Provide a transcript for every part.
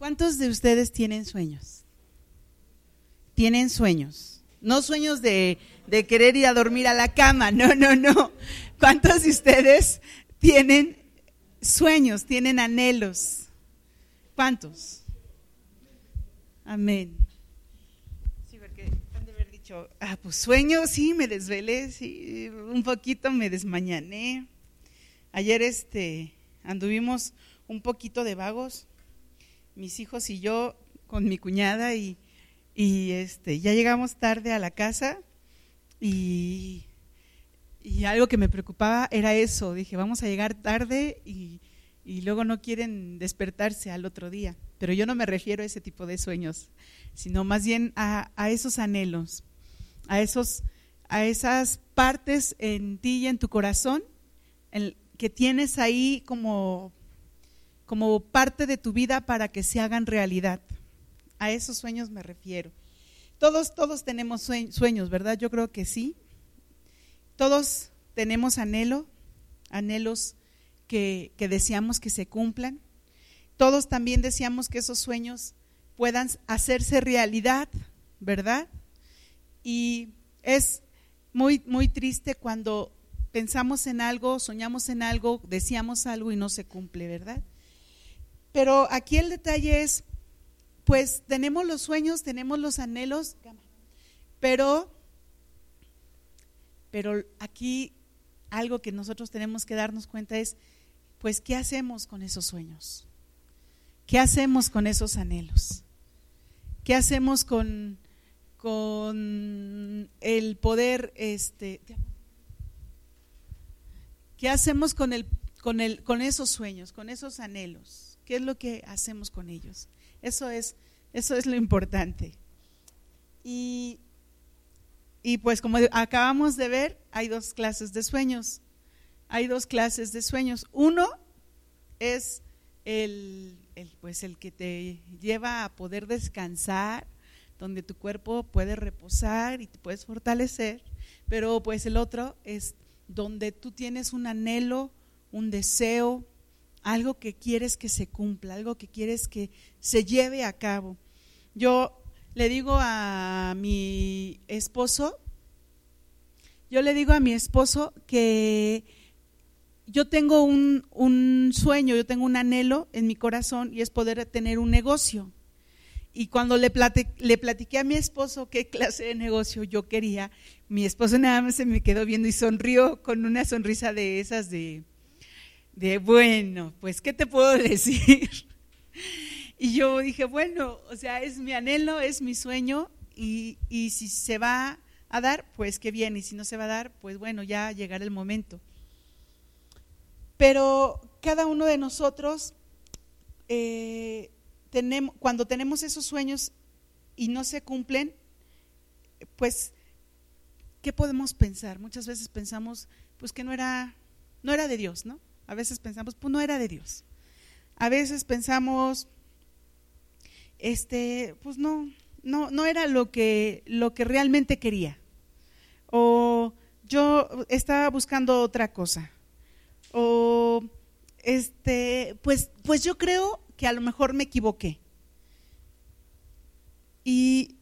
¿Cuántos de ustedes tienen sueños? Tienen sueños. No sueños de, de, querer ir a dormir a la cama, no, no, no. ¿Cuántos de ustedes tienen sueños, tienen anhelos? ¿Cuántos? Amén. Sí, porque han de haber dicho, ah, pues sueño, sí, me desvelé, sí, un poquito me desmañané. Ayer este, anduvimos un poquito de vagos, mis hijos y yo con mi cuñada y, y este, ya llegamos tarde a la casa y, y, algo que me preocupaba era eso, dije, vamos a llegar tarde y, y luego no quieren despertarse al otro día. Pero yo no me refiero a ese tipo de sueños, sino más bien a, a esos anhelos, a, esos, a esas partes en ti y en tu corazón que tienes ahí como como parte de tu vida para que se hagan realidad. A esos sueños me refiero. Todos, todos tenemos sueños, ¿verdad? Yo creo que sí. Todos tenemos anhelo, anhelos que, que deseamos que se cumplan. Todos también deseamos que esos sueños puedan hacerse realidad, ¿verdad? Y es muy, muy triste cuando pensamos en algo, soñamos en algo, deseamos algo y no se cumple, ¿verdad? Pero aquí el detalle es, pues tenemos los sueños, tenemos los anhelos, pero, pero aquí algo que nosotros tenemos que darnos cuenta es, pues, ¿qué hacemos con esos sueños? ¿Qué hacemos con esos anhelos? ¿Qué hacemos con, con el poder, este, qué hacemos con, el, con, el, con esos sueños, con esos anhelos? ¿Qué es lo que hacemos con ellos? Eso es, eso es lo importante. Y, y pues como acabamos de ver, hay dos clases de sueños. Hay dos clases de sueños. Uno es el, pues el que te lleva a poder descansar, donde tu cuerpo puede reposar y te puedes fortalecer, pero pues el otro es donde tú tienes un anhelo, un deseo, algo que quieres que se cumpla, algo que quieres que se lleve a cabo. Yo le digo a mi esposo, yo le digo a mi esposo que yo tengo un, un, sueño, yo tengo un anhelo en mi corazón y es poder tener un negocio. Y cuando le, le platiqué a mi esposo qué clase de negocio yo quería, mi esposo nada más se me quedó viendo y sonrió con una sonrisa de esas de, de, bueno, pues, ¿qué te puedo decir? Y yo dije, bueno, o sea, es mi anhelo, es mi sueño, y, y, si se va a dar, pues qué bien, y si no se va a dar, pues bueno, ya llegará el momento. Pero cada uno de nosotros, eh, tenemos, cuando tenemos esos sueños y no se cumplen, pues, ¿qué podemos pensar? Muchas veces pensamos, pues que no era, no era de Dios, ¿no? A veces pensamos, pues no era de Dios. A veces pensamos, este, pues no, no, no era lo que, lo que realmente quería. O yo estaba buscando otra cosa. O este, pues, pues yo creo que a lo mejor me equivoqué. Y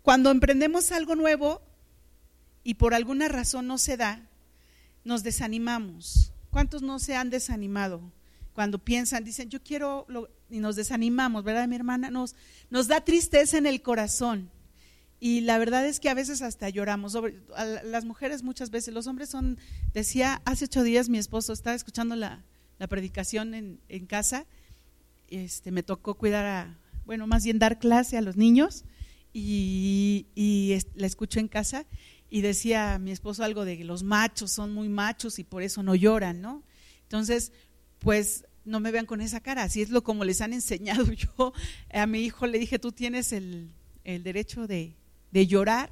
cuando emprendemos algo nuevo y por alguna razón no se da, nos desanimamos. ¿Cuántos no se han desanimado cuando piensan, dicen, yo quiero, y nos desanimamos, ¿verdad, mi hermana? Nos, nos da tristeza en el corazón. Y la verdad es que a veces hasta lloramos. las mujeres muchas veces, los hombres son, decía, hace ocho días mi esposo estaba escuchando la, predicación en, en, casa, este, me tocó cuidar a, bueno, más bien dar clase a los niños y, y la escucho en casa y decía mi esposo algo de que los machos son muy machos y por eso no lloran, ¿no? Entonces, pues no me vean con esa cara, así es lo como les han enseñado. Yo a mi hijo le dije, tú tienes el, derecho de, llorar.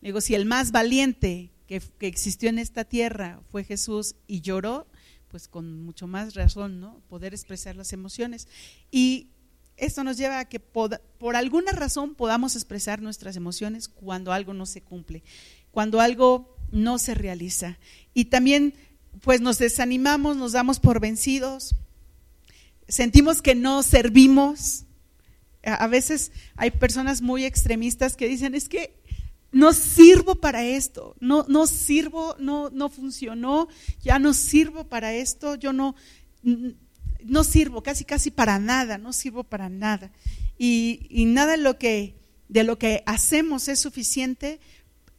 Le digo, si el más valiente que, que, existió en esta tierra fue Jesús y lloró, pues con mucho más razón, ¿no? Poder expresar las emociones. Y esto nos lleva a que por, alguna razón podamos expresar nuestras emociones cuando algo no se cumple, cuando algo no se realiza. Y también pues nos desanimamos, nos damos por vencidos, sentimos que no servimos, a veces hay personas muy extremistas que dicen, es que no sirvo para esto, no, no sirvo, no, no funcionó, ya no sirvo para esto, yo no, no sirvo casi casi para nada, no sirvo para nada. Y, nada de lo, que, de lo que hacemos es suficiente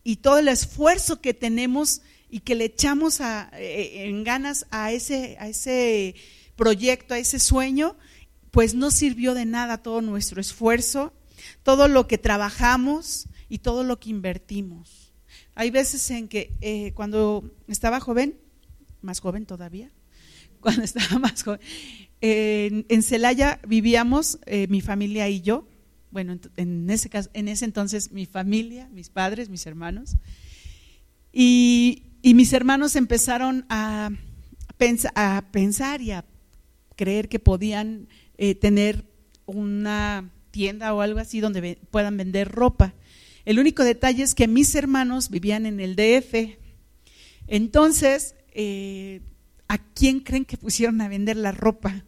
y todo el esfuerzo que tenemos y que le echamos a, eh, en ganas a ese, a ese proyecto, a ese sueño, pues no sirvió de nada todo nuestro esfuerzo, todo lo que trabajamos y todo lo que invertimos. Hay veces en que eh, cuando estaba joven, más joven todavía, cuando estaba más joven, en Celaya vivíamos eh, mi familia y yo, bueno, en ese, caso, en ese entonces mi familia, mis padres, mis hermanos, y, mis hermanos empezaron a, a pensar y a creer que podían eh, tener una tienda o algo así donde puedan vender ropa. El único detalle es que mis hermanos vivían en el DF. Entonces, eh, ¿a quién creen que pusieron a vender la ropa?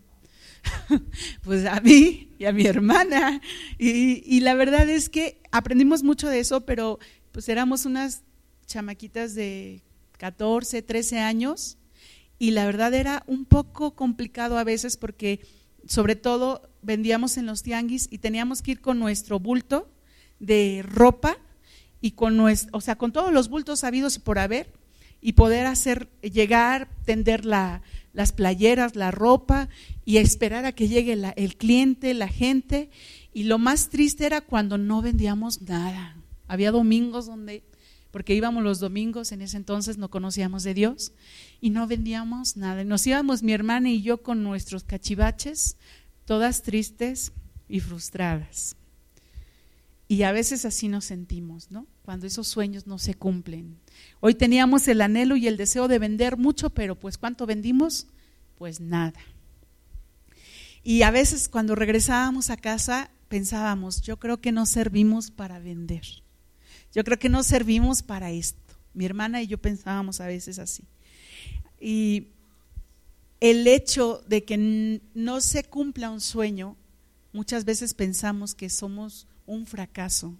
pues a mí y a mi hermana. Y, la verdad es que aprendimos mucho de eso, pero pues éramos unas chamaquitas de 14, 13 años y la verdad era un poco complicado a veces porque sobre todo vendíamos en los tianguis y teníamos que ir con nuestro bulto de ropa y con nuestro, o sea, con todos los bultos habidos y por haber y poder hacer llegar, tender la, las playeras, la ropa y esperar a que llegue el cliente, la gente. Y lo más triste era cuando no vendíamos nada. Había domingos donde, porque íbamos los domingos, en ese entonces no conocíamos de Dios, y no vendíamos nada. Nos íbamos mi hermana y yo con nuestros cachivaches, todas tristes y frustradas. Y a veces así nos sentimos, ¿no? Cuando esos sueños no se cumplen. Hoy teníamos el anhelo y el deseo de vender mucho, pero pues ¿cuánto vendimos? Pues nada. Y a veces cuando regresábamos a casa pensábamos, yo creo que no servimos para vender. Yo creo que no servimos para esto. Mi hermana y yo pensábamos a veces así. Y el hecho de que no se cumpla un sueño, muchas veces pensamos que somos un fracaso.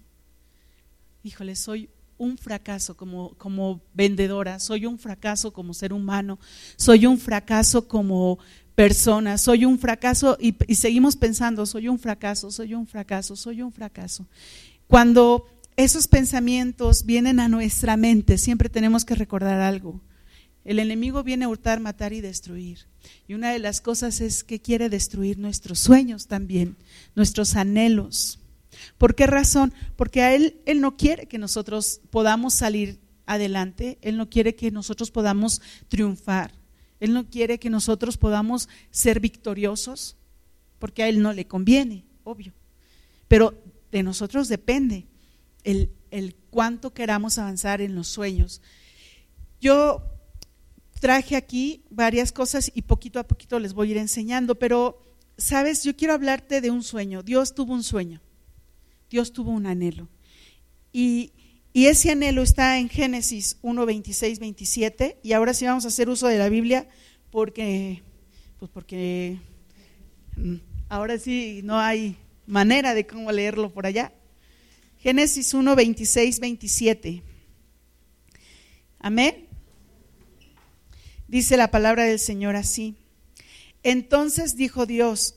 Híjole, soy un fracaso como, como vendedora, soy un fracaso como ser humano, soy un fracaso como persona, soy un fracaso y, y seguimos pensando, soy un fracaso, soy un fracaso, soy un fracaso. Cuando esos pensamientos vienen a nuestra mente, siempre tenemos que recordar algo. El enemigo viene a hurtar, matar y destruir. Y una de las cosas es que quiere destruir nuestros sueños también, nuestros anhelos. ¿Por qué razón? Porque a él, él no quiere que nosotros podamos salir adelante, Él no quiere que nosotros podamos triunfar, Él no quiere que nosotros podamos ser victoriosos, porque a Él no le conviene, obvio. Pero de nosotros depende el, el cuánto queramos avanzar en los sueños. Yo traje aquí varias cosas y poquito a poquito les voy a ir enseñando, pero, sabes, yo quiero hablarte de un sueño. Dios tuvo un sueño, Dios tuvo un anhelo. Y, ese anhelo está en Génesis 1, 26, 27. Y ahora sí vamos a hacer uso de la Biblia porque, pues porque mm, ahora sí no hay manera de cómo leerlo por allá. Génesis 1, 26, 27. Amén. Dice la palabra del Señor así. Entonces dijo Dios,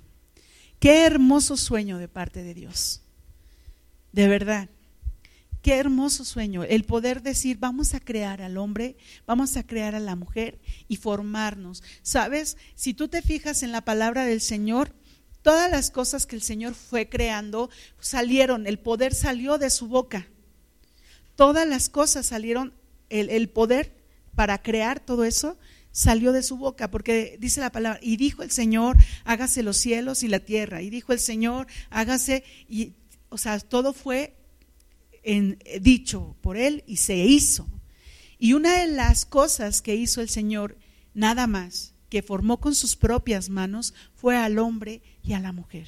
Qué hermoso sueño de parte de Dios. De verdad. Qué hermoso sueño el poder decir, vamos a crear al hombre, vamos a crear a la mujer y formarnos. Sabes, si tú te fijas en la palabra del Señor, todas las cosas que el Señor fue creando salieron, el poder salió de su boca. Todas las cosas salieron el, poder para crear todo eso salió de su boca, porque dice la palabra, y dijo el Señor, hágase los cielos y la tierra, y dijo el Señor, hágase, y, o sea, todo fue en, dicho por él y se hizo. Y una de las cosas que hizo el Señor, nada más, que formó con sus propias manos, fue al hombre y a la mujer.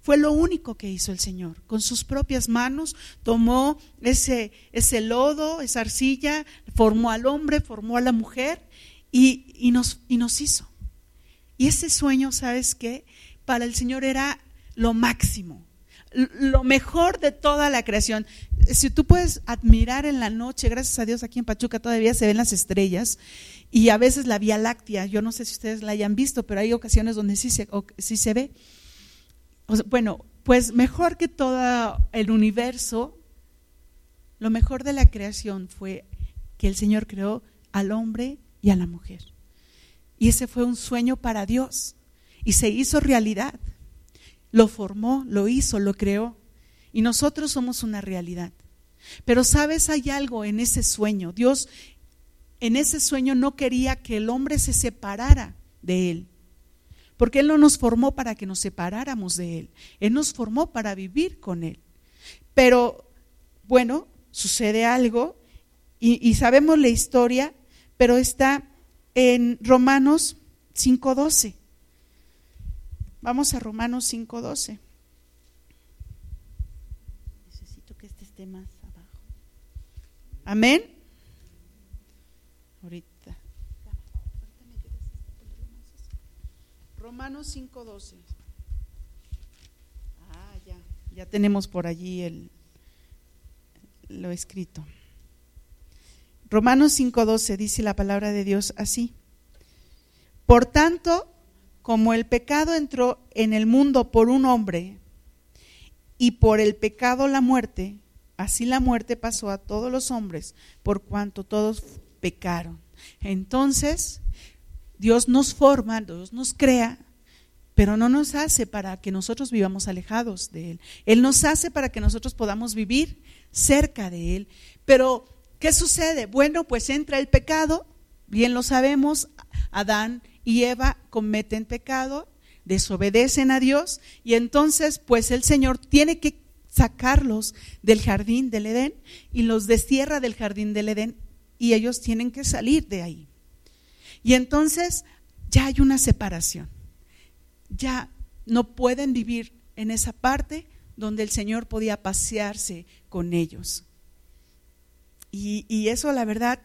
Fue lo único que hizo el Señor. Con sus propias manos tomó ese, ese lodo, esa arcilla, formó al hombre, formó a la mujer y, y, nos, y nos hizo. Y ese sueño, ¿sabes qué? Para el Señor era lo máximo, lo mejor de toda la creación. Si tú puedes admirar en la noche, gracias a Dios aquí en Pachuca todavía se ven las estrellas y a veces la Vía Láctea, yo no sé si ustedes la hayan visto, pero hay ocasiones donde sí se, sí se ve bueno, pues mejor que todo el universo, lo mejor de la creación fue que el Señor creó al hombre y a la mujer. Y ese fue un sueño para Dios y se hizo realidad. Lo formó, lo hizo, lo creó. Y nosotros somos una realidad. Pero sabes, hay algo en ese sueño. Dios en ese sueño no quería que el hombre se separara de él porque Él no nos formó para que nos separáramos de Él, Él nos formó para vivir con Él. Pero bueno, sucede algo y, sabemos la historia, pero está en Romanos 5.12. Vamos a Romanos 5.12. Necesito que este esté más abajo. Amén. Romanos 5:12. Ah, ya, ya tenemos por allí el, lo escrito. Romanos 5:12 dice la palabra de Dios así. Por tanto, como el pecado entró en el mundo por un hombre y por el pecado la muerte, así la muerte pasó a todos los hombres por cuanto todos pecaron. Entonces, Dios nos forma, Dios nos crea pero no nos hace para que nosotros vivamos alejados de Él. Él nos hace para que nosotros podamos vivir cerca de Él. Pero, ¿qué sucede? Bueno, pues entra el pecado, bien lo sabemos, Adán y Eva cometen pecado, desobedecen a Dios y entonces pues el Señor tiene que sacarlos del jardín del Edén y los destierra del jardín del Edén y ellos tienen que salir de ahí. Y entonces ya hay una separación ya no pueden vivir en esa parte donde el Señor podía pasearse con ellos. Y, eso, la verdad,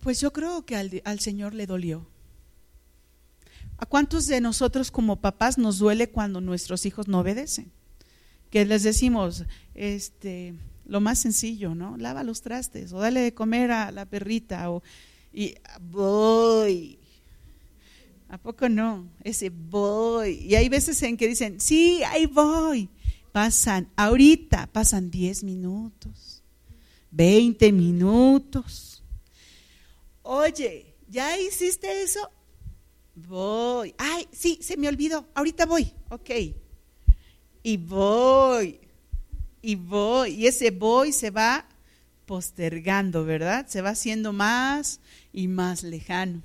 pues yo creo que al, al Señor le dolió. ¿A cuántos de nosotros como papás nos duele cuando nuestros hijos no obedecen? Que les decimos, este, lo más sencillo, ¿no? Lava los trastes o dale de comer a la perrita o y voy ¿A poco no? Ese voy. Y hay veces en que dicen, sí, ahí voy. Pasan, ahorita pasan 10 minutos, 20 minutos. Oye, ¿ya hiciste eso? Voy. Ay, sí, se me olvidó. Ahorita voy. Ok. Y voy. Y voy. Y ese voy se va postergando, ¿verdad? Se va haciendo más y más lejano.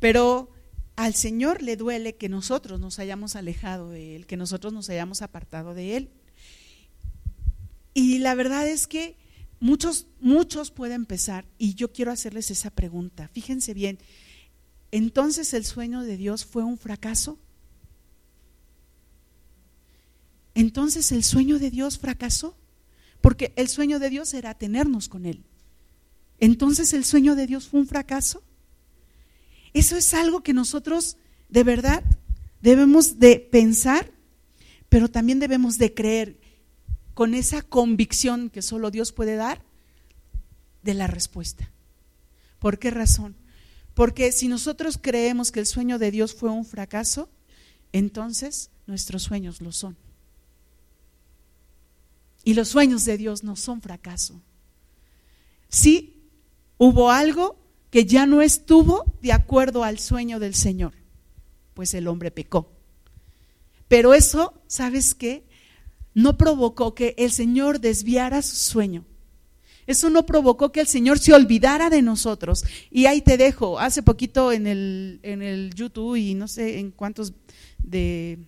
Pero al Señor le duele que nosotros nos hayamos alejado de Él, que nosotros nos hayamos apartado de Él. Y la verdad es que muchos, muchos pueden pensar, y yo quiero hacerles esa pregunta. Fíjense bien, entonces el sueño de Dios fue un fracaso. Entonces el sueño de Dios fracasó, porque el sueño de Dios era tenernos con Él. Entonces el sueño de Dios fue un fracaso. Eso es algo que nosotros de verdad debemos de pensar, pero también debemos de creer con esa convicción que solo Dios puede dar de la respuesta. ¿Por qué razón? Porque si nosotros creemos que el sueño de Dios fue un fracaso, entonces nuestros sueños lo son. Y los sueños de Dios no son fracaso. Sí, hubo algo que ya no estuvo de acuerdo al sueño del Señor, pues el hombre pecó. Pero eso, ¿sabes qué? No provocó que el Señor desviara su sueño. Eso no provocó que el Señor se olvidara de nosotros. Y ahí te dejo, hace poquito en el, en el YouTube y no sé en cuántos de,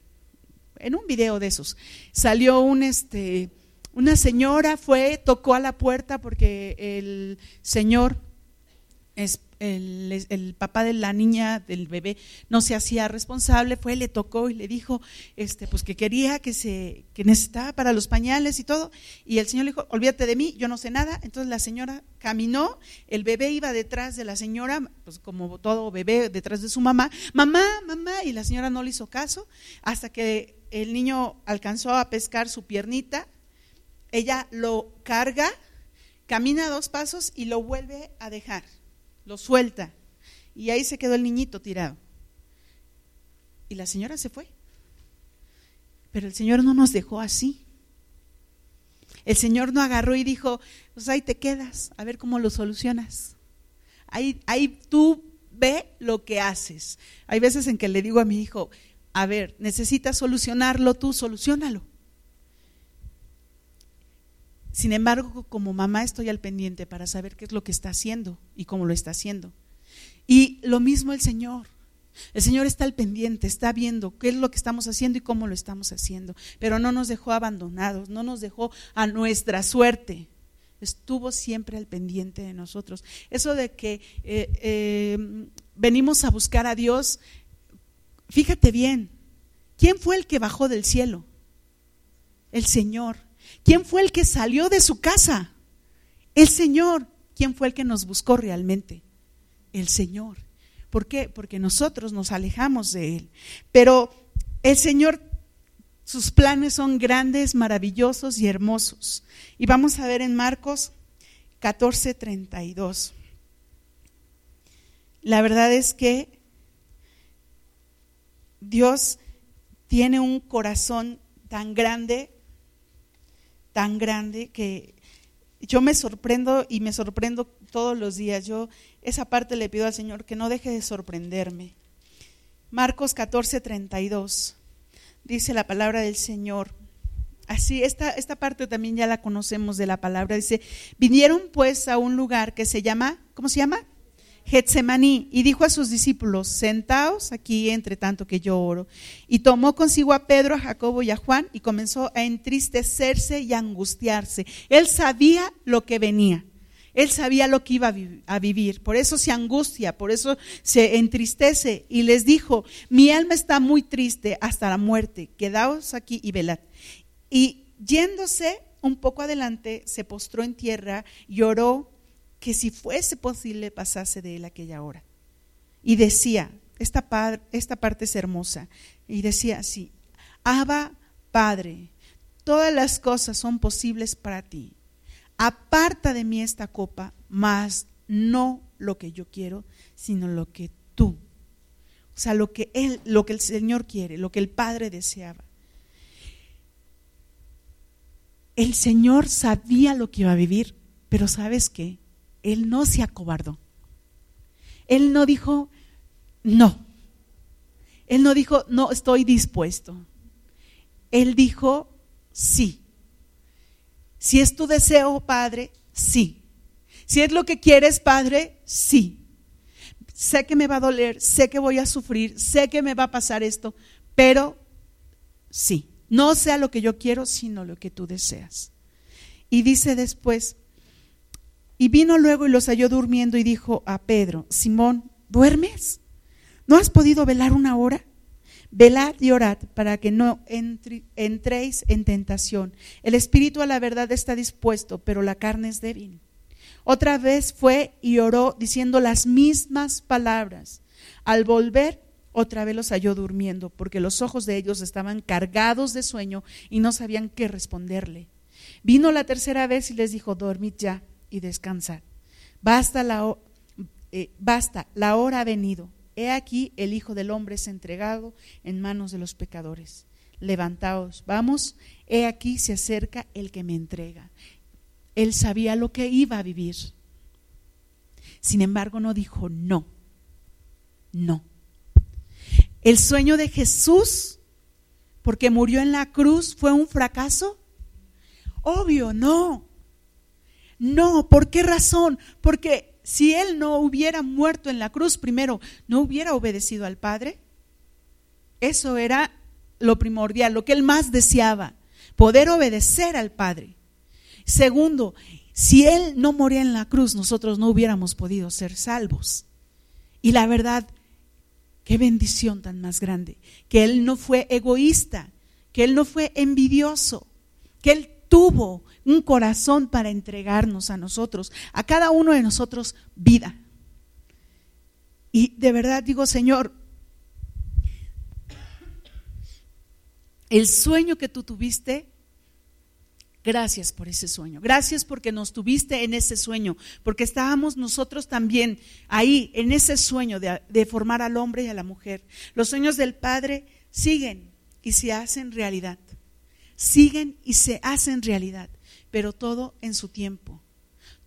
en un video de esos, salió un, este, una señora, fue, tocó a la puerta porque el Señor es el, papá de la niña, del bebé, no se hacía responsable, fue, le tocó y le dijo este, pues que quería, que, se, que necesitaba para los pañales y todo. Y el señor le dijo, olvídate de mí, yo no sé nada. Entonces la señora caminó, el bebé iba detrás de la señora, pues como todo bebé detrás de su mamá, mamá, mamá, y la señora no le hizo caso, hasta que el niño alcanzó a pescar su piernita, ella lo carga, camina dos pasos y lo vuelve a dejar lo suelta. Y ahí se quedó el niñito tirado. Y la señora se fue. Pero el Señor no nos dejó así. El Señor no agarró y dijo, pues ahí te quedas, a ver cómo lo solucionas. Ahí, ahí tú ve lo que haces. Hay veces en que le digo a mi hijo, a ver, necesitas solucionarlo tú, solucionalo. Sin embargo, como mamá estoy al pendiente para saber qué es lo que está haciendo y cómo lo está haciendo. Y lo mismo el Señor. El Señor está al pendiente, está viendo qué es lo que estamos haciendo y cómo lo estamos haciendo. Pero no nos dejó abandonados, no nos dejó a nuestra suerte. Estuvo siempre al pendiente de nosotros. Eso de que eh, eh, venimos a buscar a Dios, fíjate bien, ¿quién fue el que bajó del cielo? El Señor. ¿Quién fue el que salió de su casa? El Señor. ¿Quién fue el que nos buscó realmente? El Señor. ¿Por qué? Porque nosotros nos alejamos de Él. Pero el Señor, sus planes son grandes, maravillosos y hermosos. Y vamos a ver en Marcos 14, 32. La verdad es que Dios tiene un corazón tan grande tan grande que yo me sorprendo y me sorprendo todos los días. Yo esa parte le pido al Señor que no deje de sorprenderme. Marcos 14, 32. Dice la palabra del Señor. Así, esta, esta parte también ya la conocemos de la palabra. Dice, vinieron pues a un lugar que se llama, ¿cómo se llama? Getsemaní y dijo a sus discípulos, sentaos aquí entre tanto que yo oro. Y tomó consigo a Pedro, a Jacobo y a Juan y comenzó a entristecerse y a angustiarse. Él sabía lo que venía. Él sabía lo que iba a vivir, por eso se angustia, por eso se entristece y les dijo, mi alma está muy triste hasta la muerte, quedaos aquí y velad. Y yéndose un poco adelante, se postró en tierra, lloró que si fuese posible pasase de él aquella hora. Y decía, esta, esta parte es hermosa, y decía así, Abba, Padre, todas las cosas son posibles para ti. Aparta de mí esta copa, mas no lo que yo quiero, sino lo que tú. O sea, lo que él, lo que el Señor quiere, lo que el Padre deseaba. El Señor sabía lo que iba a vivir, pero ¿sabes qué? Él no se acobardó. Él no dijo, no. Él no dijo, no estoy dispuesto. Él dijo, sí. Si es tu deseo, Padre, sí. Si es lo que quieres, Padre, sí. Sé que me va a doler, sé que voy a sufrir, sé que me va a pasar esto, pero sí. No sea lo que yo quiero, sino lo que tú deseas. Y dice después, y vino luego y los halló durmiendo y dijo a Pedro, Simón, ¿duermes? ¿No has podido velar una hora? Velad y orad para que no entréis en tentación. El espíritu a la verdad está dispuesto, pero la carne es débil. Otra vez fue y oró diciendo las mismas palabras. Al volver, otra vez los halló durmiendo, porque los ojos de ellos estaban cargados de sueño y no sabían qué responderle. Vino la tercera vez y les dijo, dormid ya y descansar. Basta la, eh, basta, la hora ha venido. He aquí el Hijo del Hombre es entregado en manos de los pecadores. Levantaos, vamos, he aquí se acerca el que me entrega. Él sabía lo que iba a vivir. Sin embargo, no dijo no, no. El sueño de Jesús, porque murió en la cruz, fue un fracaso. Obvio, no. No, ¿por qué razón? Porque si él no hubiera muerto en la cruz primero, no hubiera obedecido al Padre. Eso era lo primordial, lo que él más deseaba, poder obedecer al Padre. Segundo, si él no moría en la cruz, nosotros no hubiéramos podido ser salvos. Y la verdad, qué bendición tan más grande, que él no fue egoísta, que él no fue envidioso, que él tuvo un corazón para entregarnos a nosotros, a cada uno de nosotros vida. Y de verdad digo, Señor, el sueño que tú tuviste, gracias por ese sueño. Gracias porque nos tuviste en ese sueño, porque estábamos nosotros también ahí, en ese sueño de, formar al hombre y a la mujer. Los sueños del Padre siguen y se hacen realidad. Siguen y se hacen realidad pero todo en su tiempo,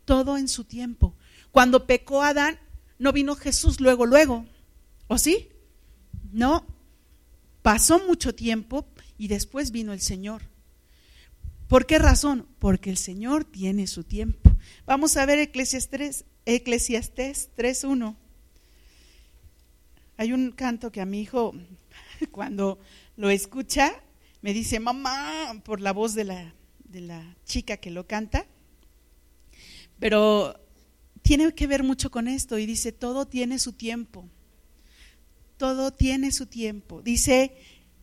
todo en su tiempo. Cuando pecó Adán, no vino Jesús luego, luego, ¿o sí? No, pasó mucho tiempo y después vino el Señor. ¿Por qué razón? Porque el Señor tiene su tiempo. Vamos a ver Eclesiastes, Eclesiastes 3.1. Hay un canto que a mi hijo, cuando lo escucha, me dice, mamá, por la voz de la, de la chica que lo canta, pero tiene que ver mucho con esto y dice, todo tiene su tiempo, todo tiene su tiempo. Dice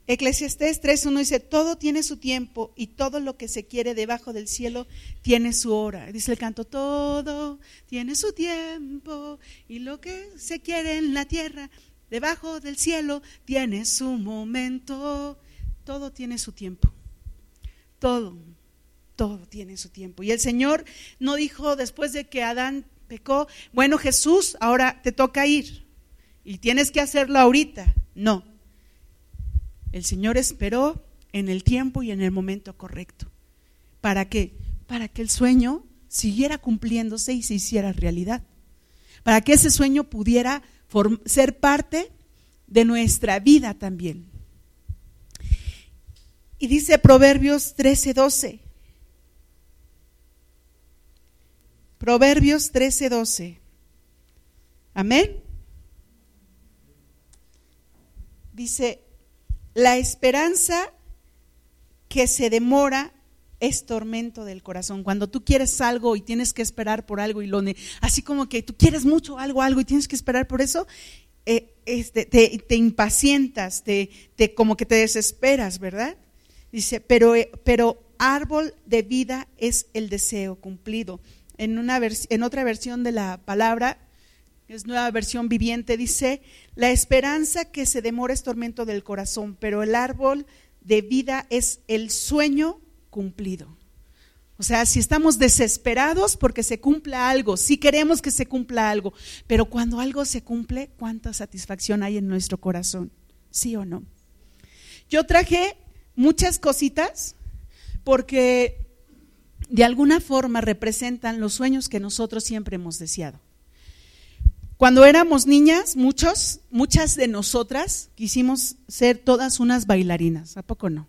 Eclesiastés 3.1 dice, todo tiene su tiempo y todo lo que se quiere debajo del cielo tiene su hora. Dice el canto, todo tiene su tiempo y lo que se quiere en la tierra debajo del cielo tiene su momento. Todo tiene su tiempo. Todo todo tiene su tiempo. Y el Señor no dijo después de que Adán pecó, bueno Jesús, ahora te toca ir y tienes que hacerlo ahorita. No. El Señor esperó en el tiempo y en el momento correcto. ¿Para qué? Para que el sueño siguiera cumpliéndose y se hiciera realidad. Para que ese sueño pudiera ser parte de nuestra vida también. Y dice Proverbios 13, 12, Proverbios 13, 12. Amén. Dice, la esperanza que se demora es tormento del corazón. Cuando tú quieres algo y tienes que esperar por algo y lo así como que tú quieres mucho algo, algo y tienes que esperar por eso, eh, te, impacientas, te, te, como que te desesperas, ¿verdad? Dice, pero, eh, pero árbol de vida es el deseo cumplido en, una en otra versión de la palabra, es nueva versión viviente, dice, la esperanza que se demora es tormento del corazón, pero el árbol de vida es el sueño cumplido. O sea, si estamos desesperados porque se cumpla algo, si queremos que se cumpla algo, pero cuando algo se cumple, ¿cuánta satisfacción hay en nuestro corazón? ¿Sí o no? Yo traje muchas cositas porque de alguna forma representan los sueños que nosotros siempre hemos deseado. Cuando éramos niñas, muchos, muchas de nosotras quisimos ser todas unas bailarinas, ¿a poco no?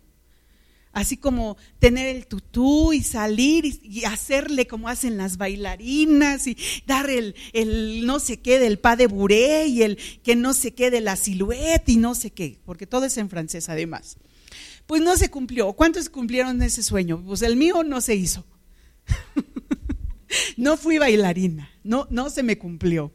Así como tener el tutú y salir y, hacerle como hacen las bailarinas y dar el, el, no sé qué del pas de bourrée y el que no sé qué de la silueta y no sé qué, porque todo es en francés además. Pues no se cumplió. ¿Cuántos cumplieron ese sueño? Pues el mío no se hizo. no fui bailarina, no, no se me cumplió.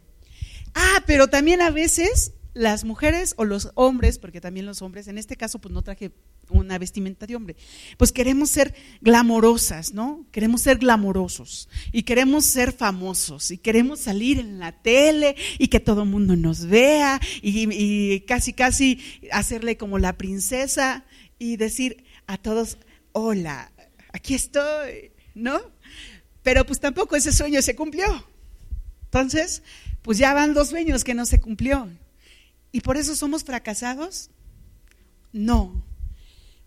Ah, pero también a veces las mujeres o los hombres, porque también los hombres, en este caso pues no traje una vestimenta de hombre, pues queremos ser glamorosas, ¿no? Queremos ser glamorosos y queremos ser famosos y queremos salir en la tele y que todo el mundo nos vea y, y casi, casi hacerle como la princesa y decir a todos, hola, aquí estoy, ¿no? Pero pues tampoco ese sueño se cumplió. Entonces, pues ya van dos sueños que no se cumplió. ¿Y por eso somos fracasados? No.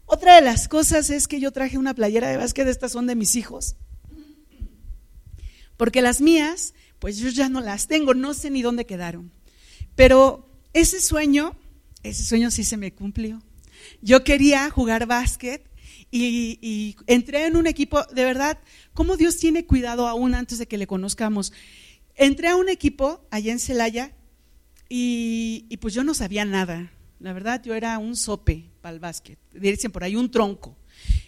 Otra de las cosas es que yo traje una playera de básquet, estas son de mis hijos. Porque las mías, pues yo ya no las tengo, no sé ni dónde quedaron. Pero ese sueño, ese sueño sí se me cumplió. Yo quería jugar básquet y, entré en un equipo, de verdad, cómo Dios tiene cuidado aún antes de que le conozcamos. Entré a un equipo allá en Celaya y, pues yo no sabía nada. La verdad, yo era un sope para el básquet. Dicen por ahí un tronco.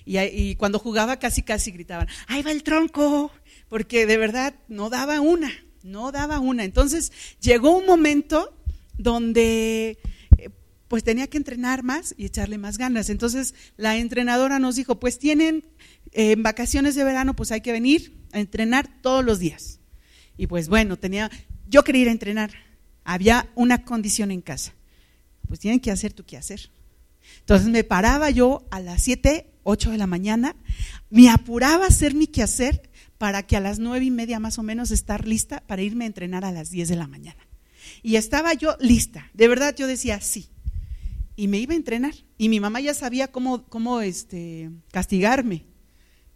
Y, y, cuando jugaba casi casi gritaban, ahí va el tronco, porque de verdad no daba una, no daba una. Entonces llegó un momento donde pues tenía que entrenar más y echarle más ganas. Entonces la entrenadora nos dijo, pues tienen eh, vacaciones de verano, pues hay que venir a entrenar todos los días. Y pues bueno, tenía, yo quería ir a entrenar, había una condición en casa, pues tienen que hacer tu hacer. Entonces me paraba yo a las 7, 8 de la mañana, me apuraba a hacer mi quehacer para que a las nueve y media más o menos estar lista para irme a entrenar a las 10 de la mañana. Y estaba yo lista, de verdad yo decía sí. Y me iba a entrenar. Y mi mamá ya sabía cómo, cómo este, castigarme.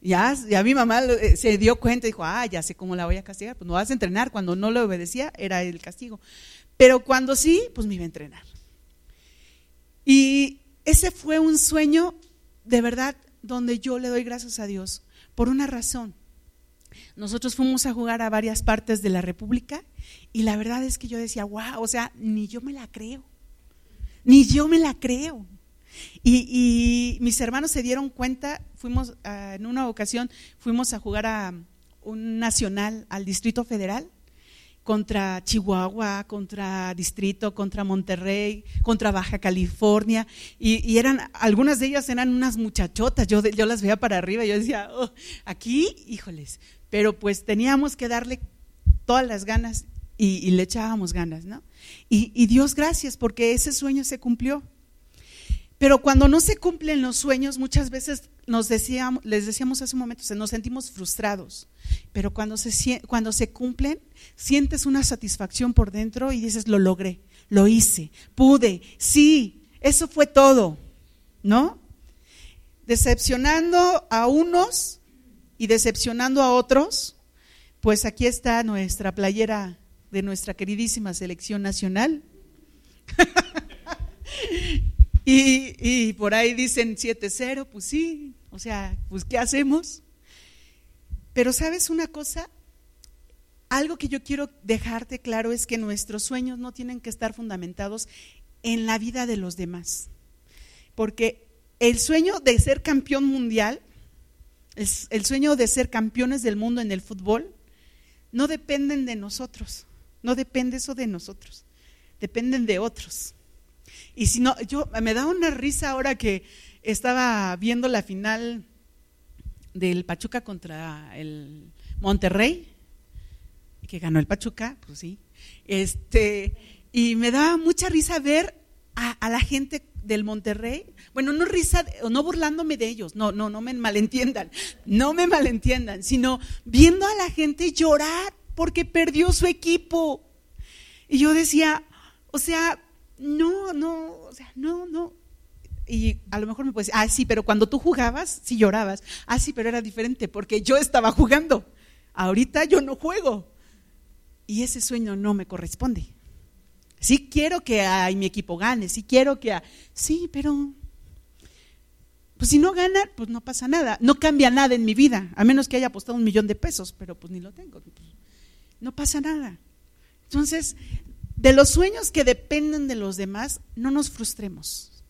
Ya, ya mi mamá eh, se dio cuenta y dijo, ah, ya sé cómo la voy a castigar. Pues no vas a entrenar. Cuando no le obedecía era el castigo. Pero cuando sí, pues me iba a entrenar. Y ese fue un sueño de verdad donde yo le doy gracias a Dios por una razón. Nosotros fuimos a jugar a varias partes de la República y la verdad es que yo decía, wow, o sea, ni yo me la creo, ni yo me la creo. Y, mis hermanos se dieron cuenta, fuimos ah, en una ocasión, fuimos a jugar a un nacional al Distrito Federal contra Chihuahua, contra Distrito, contra Monterrey, contra Baja California, y, eran, algunas de ellas eran unas muchachotas, yo, yo las veía para arriba, y yo decía, oh, aquí, híjoles, pero pues teníamos que darle todas las ganas y, le echábamos ganas, ¿no? Y, Dios gracias porque ese sueño se cumplió. Pero cuando no se cumplen los sueños, muchas veces nos decíamos, les decíamos hace un momento, nos sentimos frustrados. Pero cuando se, cuando se cumplen, sientes una satisfacción por dentro y dices, lo logré, lo hice, pude, sí, eso fue todo, ¿no? Decepcionando a unos y decepcionando a otros, pues aquí está nuestra playera de nuestra queridísima selección nacional. y, por ahí dicen 7-0, pues sí, o sea, pues ¿qué hacemos? Pero sabes una cosa, algo que yo quiero dejarte claro es que nuestros sueños no tienen que estar fundamentados en la vida de los demás. Porque el sueño de ser campeón mundial, el sueño de ser campeones del mundo en el fútbol, no dependen de nosotros. No depende eso de nosotros, dependen de otros. Y si no, yo me da una risa ahora que estaba viendo la final del Pachuca contra el Monterrey, que ganó el Pachuca, pues sí. Este, y me da mucha risa ver a, a, la gente del Monterrey. Bueno, no risa, no burlándome de ellos, no, no, no me malentiendan, no me malentiendan, sino viendo a la gente llorar porque perdió su equipo. Y yo decía, o sea, no, no, o sea, no, no. Y a lo mejor me puede decir, ah, sí, pero cuando tú jugabas, sí llorabas. Ah, sí, pero era diferente porque yo estaba jugando. Ahorita yo no juego. Y ese sueño no me corresponde. Sí quiero que mi equipo gane, sí quiero que a... Sí, pero... Pues si no gana, pues no pasa nada. No cambia nada en mi vida, a menos que haya apostado un millón de pesos, pero pues ni lo tengo no pasa nada. Entonces, de los sueños que dependen de los demás, no nos frustremos.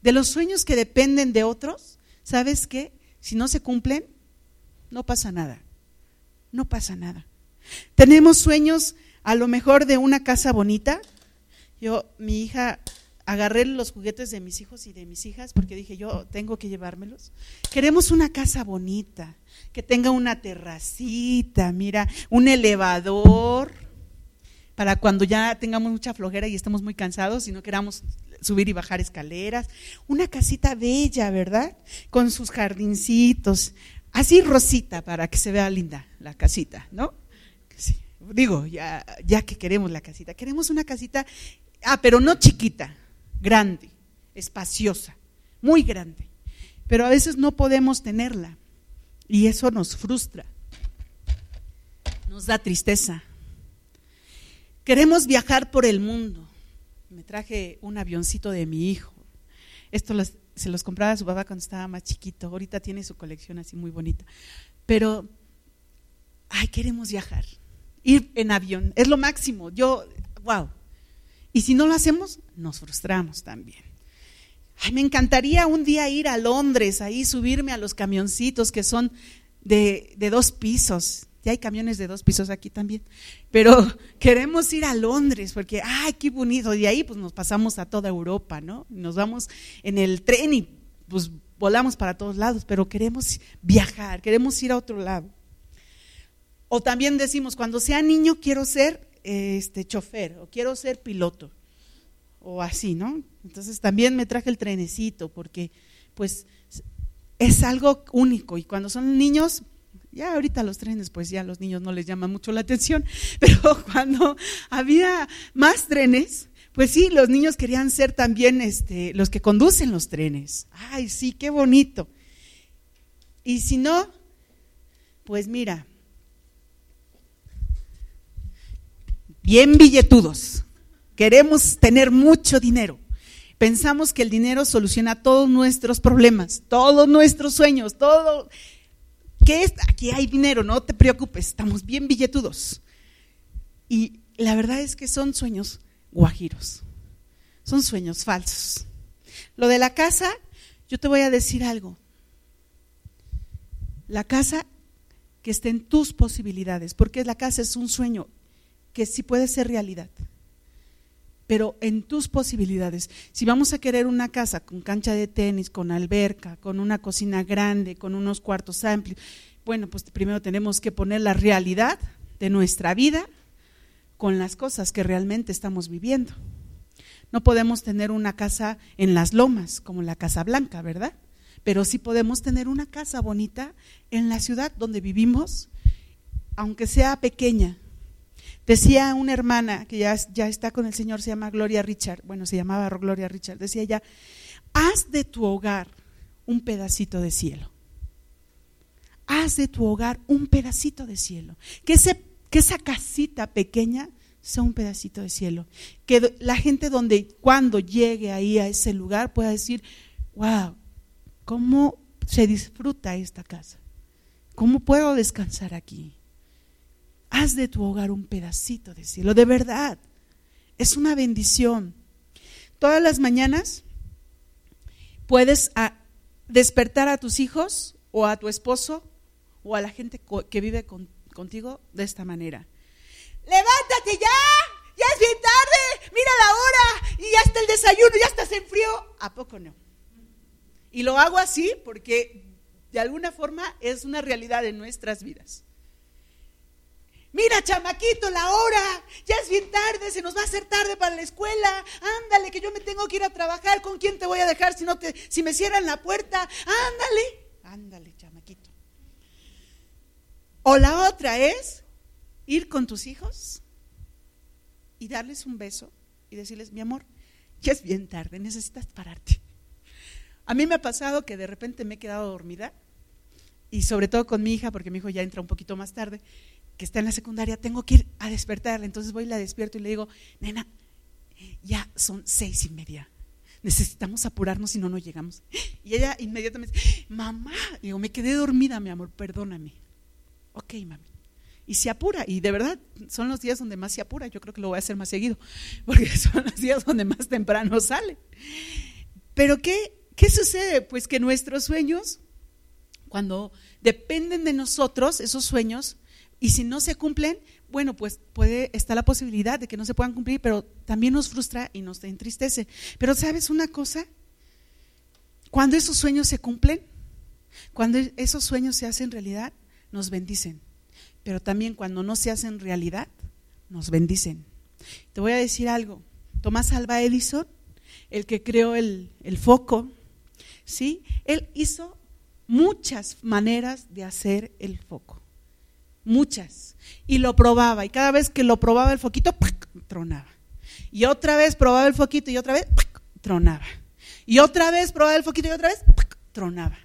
De los sueños que dependen de otros, ¿sabes qué? Si no se cumplen, no pasa nada. No pasa nada. Tenemos sueños a lo mejor de una casa bonita. Yo, mi hija, agarré los juguetes de mis hijos y de mis hijas porque dije, yo tengo que llevármelos. Queremos una casa bonita, que tenga una terracita, mira, un elevador, para cuando ya tengamos mucha flojera y estemos muy cansados y no queramos subir y bajar escaleras. Una casita bella, ¿verdad? Con sus jardincitos, así rosita para que se vea linda la casita, ¿no? Digo, ya, ya que queremos la casita, queremos una casita, ah, pero no chiquita, grande, espaciosa, muy grande. Pero a veces no podemos tenerla y eso nos frustra, nos da tristeza. Queremos viajar por el mundo. Me traje un avioncito de mi hijo. Esto se los compraba a su papá cuando estaba más chiquito. Ahorita tiene su colección así muy bonita. Pero, ay, queremos viajar. Ir en avión, es lo máximo. Yo, wow. Y si no lo hacemos, nos frustramos también. Ay, me encantaría un día ir a Londres, ahí subirme a los camioncitos que son de, de dos pisos. Ya hay camiones de dos pisos aquí también. Pero queremos ir a Londres porque, ay, qué bonito. De ahí pues nos pasamos a toda Europa, ¿no? Nos vamos en el tren y pues volamos para todos lados, pero queremos viajar, queremos ir a otro lado. O también decimos, cuando sea niño quiero ser este chofer o quiero ser piloto o así, ¿no? Entonces también me traje el trenecito porque pues es algo único y cuando son niños ya ahorita los trenes, pues ya a los niños no les llama mucho la atención, pero cuando había más trenes, pues sí, los niños querían ser también este, los que conducen los trenes. Ay, sí, qué bonito. Y si no, pues mira, bien billetudos, queremos tener mucho dinero. Pensamos que el dinero soluciona todos nuestros problemas, todos nuestros sueños, todo que es, aquí hay dinero, no te preocupes, estamos bien billetudos. Y la verdad es que son sueños guajiros, son sueños falsos. Lo de la casa, yo te voy a decir algo. La casa que esté en tus posibilidades, porque la casa es un sueño que sí puede ser realidad, pero en tus posibilidades. Si vamos a querer una casa con cancha de tenis, con alberca, con una cocina grande, con unos cuartos amplios, bueno, pues primero tenemos que poner la realidad de nuestra vida con las cosas que realmente estamos viviendo. No podemos tener una casa en las lomas como la Casa Blanca, ¿verdad? Pero sí podemos tener una casa bonita en la ciudad donde vivimos, aunque sea pequeña, Decía una hermana que ya, está con el Señor, se llama Gloria Richard, bueno, se llamaba Gloria Richard, decía ella, haz de tu hogar un pedacito de cielo. Haz de tu hogar un pedacito de cielo. Que, ese, que esa casita pequeña sea un pedacito de cielo. Que la gente donde cuando llegue ahí a ese lugar pueda decir, wow, ¿cómo se disfruta esta casa? ¿Cómo puedo descansar aquí? Haz de tu hogar un pedacito de cielo, de verdad. Es una bendición. Todas las mañanas puedes ah, despertar a tus hijos o a tu esposo o a la gente que vive contigo de esta manera. Levántate ya, ya es bien tarde, mira la hora y ya está el desayuno, ya estás en frío. ¿A poco no? Y lo hago así porque de alguna forma es una realidad en nuestras vidas. Mira, chamaquito, la hora. Ya es bien tarde, se nos va a hacer tarde para la escuela. Ándale, que yo me tengo que ir a trabajar. ¿Con quién te voy a dejar si no te si me cierran la puerta? Ándale. Ándale, chamaquito. O la otra es ir con tus hijos y darles un beso y decirles, "Mi amor, ya es bien tarde, necesitas pararte." A mí me ha pasado que de repente me he quedado dormida y sobre todo con mi hija, porque mi hijo ya entra un poquito más tarde, que está en la secundaria, tengo que ir a despertarla. Entonces voy y la despierto y le digo, nena, ya son seis y media. Necesitamos apurarnos si no, no llegamos. Y ella inmediatamente, mamá, digo, me quedé dormida, mi amor, perdóname. Ok, mami. Y se apura, y de verdad son los días donde más se apura. Yo creo que lo voy a hacer más seguido, porque son los días donde más temprano sale. Pero ¿qué, qué sucede? Pues que nuestros sueños, cuando dependen de nosotros, esos sueños, y si no se cumplen, bueno, pues puede estar la posibilidad de que no se puedan cumplir, pero también nos frustra y nos entristece. Pero ¿sabes una cosa? Cuando esos sueños se cumplen, cuando esos sueños se hacen realidad, nos bendicen. Pero también cuando no se hacen realidad, nos bendicen. Te voy a decir algo. Tomás Alba Edison, el que creó el, el foco, ¿sí? Él hizo muchas maneras de hacer el foco muchas. Y lo probaba. Y cada vez que lo probaba el foquito, tronaba. Y otra vez probaba el foquito y otra vez tronaba. Y otra vez probaba el foquito y otra vez tronaba.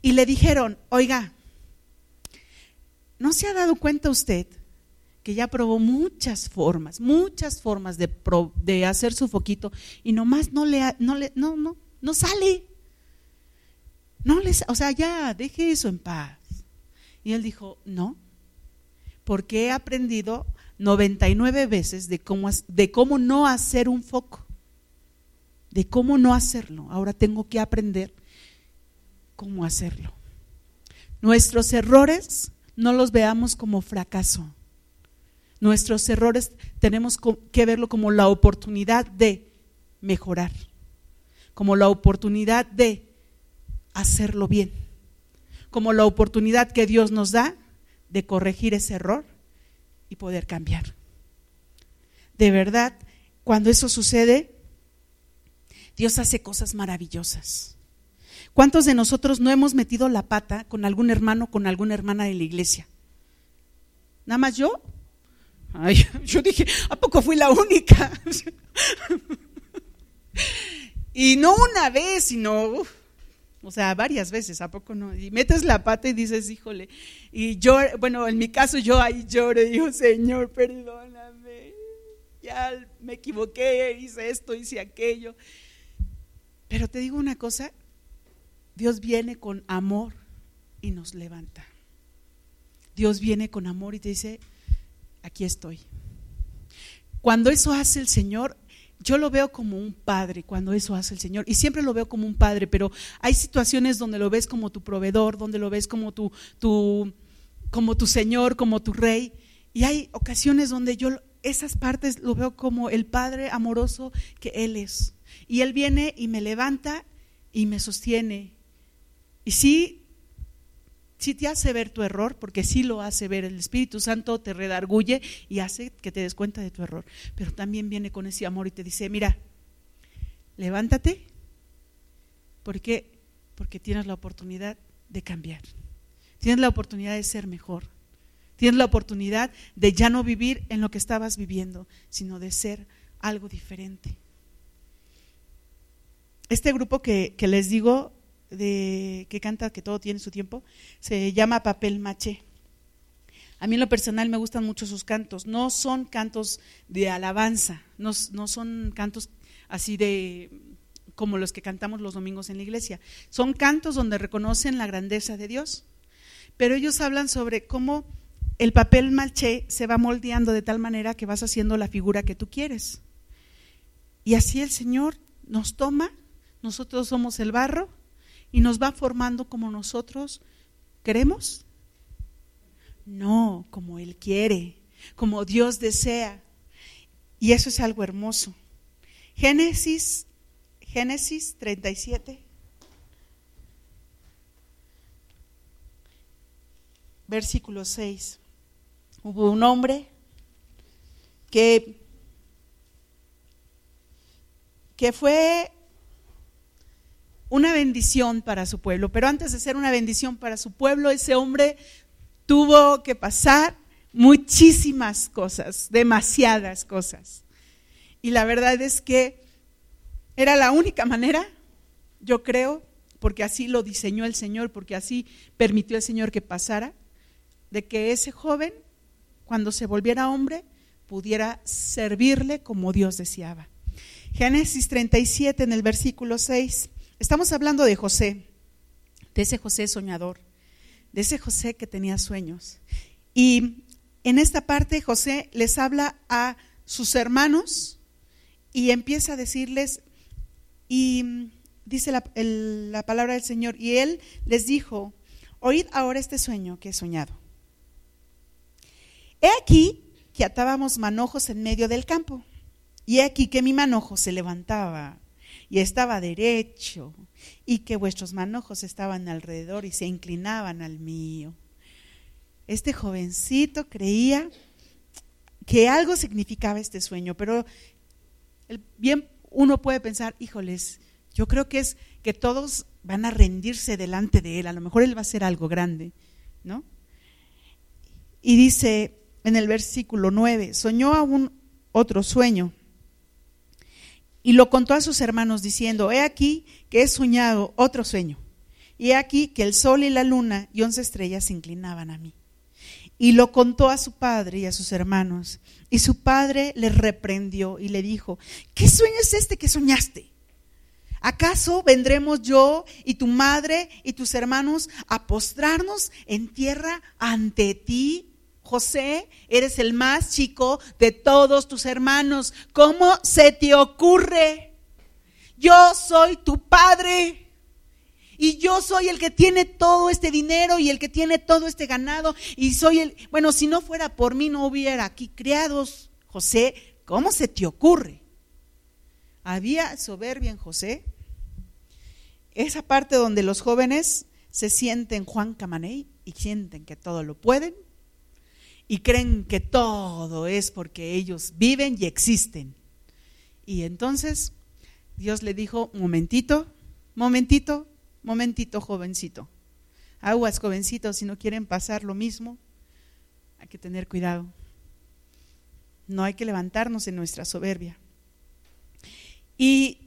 Y le dijeron, oiga, ¿no se ha dado cuenta usted que ya probó muchas formas, muchas formas de, de hacer su foquito y nomás no le, no le, no, no, no sale. No les, o sea, ya, deje eso en paz. Y él dijo, no, porque he aprendido 99 veces de cómo, de cómo no hacer un foco, de cómo no hacerlo. Ahora tengo que aprender cómo hacerlo. Nuestros errores no los veamos como fracaso. Nuestros errores tenemos que verlo como la oportunidad de mejorar, como la oportunidad de hacerlo bien, como la oportunidad que Dios nos da de corregir ese error y poder cambiar. De verdad, cuando eso sucede, Dios hace cosas maravillosas. ¿Cuántos de nosotros no hemos metido la pata con algún hermano, con alguna hermana de la iglesia? ¿Nada más yo? Ay, yo dije, ¿a poco fui la única? y no una vez, sino, o sea, varias veces, ¿a poco no? Y metes la pata y dices, híjole, y yo, bueno, en mi caso yo ahí lloro y digo, Señor, perdóname, ya me equivoqué, hice esto, hice aquello. Pero te digo una cosa, Dios viene con amor y nos levanta. Dios viene con amor y te dice, aquí estoy. Cuando eso hace el Señor, yo lo veo como un padre cuando eso hace el Señor. Y siempre lo veo como un padre, pero hay situaciones donde lo ves como tu proveedor, donde lo ves como tu, tu, como tu Señor, como tu Rey. Y hay ocasiones donde yo esas partes lo veo como el Padre amoroso que Él es. Y Él viene y me levanta y me sostiene y sí, sí te hace ver tu error, porque sí lo hace ver. El Espíritu Santo te redarguye y hace que te des cuenta de tu error. Pero también viene con ese amor y te dice, mira, levántate, porque porque tienes la oportunidad de cambiar. Tienes la oportunidad de ser mejor. Tienes la oportunidad de ya no vivir en lo que estabas viviendo, sino de ser algo diferente. Este grupo que, que les digo de, que canta que todo tiene su tiempo, se llama Papel Maché. A mí en lo personal me gustan mucho sus cantos. No son cantos de alabanza, no, no son cantos así de como los que cantamos los domingos en la iglesia. Son cantos donde reconocen la grandeza de Dios. Pero ellos hablan sobre cómo el papel maché se va moldeando de tal manera que vas haciendo la figura que tú quieres. Y así el Señor nos toma, nosotros somos el barro y nos va formando como nosotros queremos? No, como Él quiere, como Dios desea. Y eso es algo hermoso. Génesis, Génesis 37. Versículo 6. Hubo un hombre que, que fue una bendición para su pueblo. Pero antes de ser una bendición para su pueblo, ese hombre tuvo que pasar muchísimas cosas, demasiadas cosas. Y la verdad es que era la única manera, yo creo, porque así lo diseñó el Señor, porque así permitió el Señor que pasara, de que ese joven, cuando se volviera hombre, pudiera servirle como Dios deseaba. Génesis 37 en el versículo 6. Estamos hablando de José, de ese José soñador, de ese José que tenía sueños. Y en esta parte José les habla a sus hermanos y empieza a decirles, y dice la, la palabra del Señor, y él les dijo, oíd ahora este sueño que he soñado. He aquí que atábamos manojos en medio del campo, y he aquí que mi manojo se levantaba y estaba derecho, y que vuestros manojos estaban alrededor y se inclinaban al mío. Este jovencito creía que algo significaba este sueño, pero bien uno puede pensar, híjoles, yo creo que es que todos van a rendirse delante de él, a lo mejor él va a hacer algo grande, ¿no? Y dice en el versículo 9, soñó aún otro sueño y lo contó a sus hermanos diciendo, he aquí que he soñado otro sueño. Y he aquí que el sol y la luna y once estrellas se inclinaban a mí. Y lo contó a su padre y a sus hermanos. Y su padre le reprendió y le dijo, ¿qué sueño es este que soñaste? ¿Acaso vendremos yo y tu madre y tus hermanos a postrarnos en tierra ante ti? José, eres el más chico de todos tus hermanos. ¿Cómo se te ocurre? Yo soy tu padre. Y yo soy el que tiene todo este dinero y el que tiene todo este ganado. Y soy el, bueno, si no fuera por mí no hubiera aquí criados. José, ¿cómo se te ocurre? Había soberbia en José. Esa parte donde los jóvenes se sienten Juan Camaney y sienten que todo lo pueden y creen que todo es porque ellos viven y existen. Y entonces Dios le dijo, momentito, momentito, momentito, jovencito. Aguas, jovencitos, si no quieren pasar lo mismo, hay que tener cuidado. No hay que levantarnos en nuestra soberbia. Y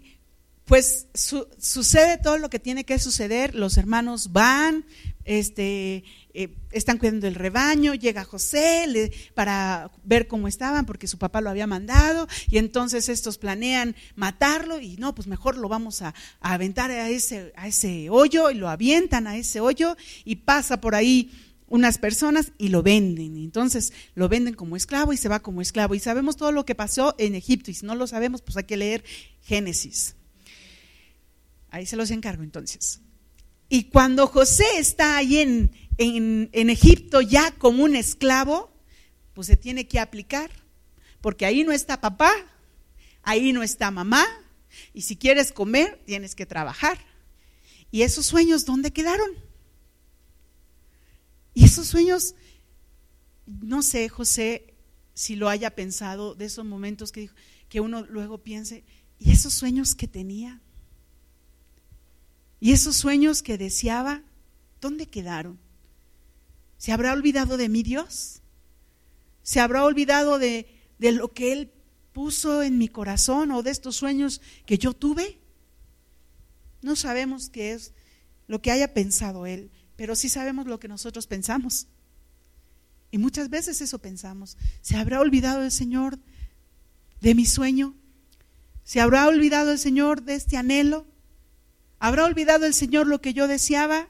pues sucede todo lo que tiene que suceder, los hermanos van, este, eh, están cuidando el rebaño, llega José para ver cómo estaban, porque su papá lo había mandado, y entonces estos planean matarlo, y no, pues mejor lo vamos a, a aventar a ese, a ese hoyo, y lo avientan a ese hoyo, y pasa por ahí unas personas y lo venden. Entonces lo venden como esclavo y se va como esclavo. Y sabemos todo lo que pasó en Egipto. Y si no lo sabemos, pues hay que leer Génesis. Ahí se los encargo entonces. Y cuando José está ahí en, en, en Egipto ya como un esclavo, pues se tiene que aplicar. Porque ahí no está papá, ahí no está mamá. Y si quieres comer, tienes que trabajar. ¿Y esos sueños dónde quedaron? Y esos sueños, no sé, José, si lo haya pensado de esos momentos que, que uno luego piense, ¿y esos sueños que tenía? ¿Y esos sueños que deseaba, dónde quedaron? ¿Se habrá olvidado de mi Dios? ¿Se habrá olvidado de, de lo que Él puso en mi corazón o de estos sueños que yo tuve? No sabemos qué es lo que haya pensado Él, pero sí sabemos lo que nosotros pensamos. Y muchas veces eso pensamos. ¿Se habrá olvidado el Señor de mi sueño? ¿Se habrá olvidado el Señor de este anhelo? ¿Habrá olvidado el Señor lo que yo deseaba,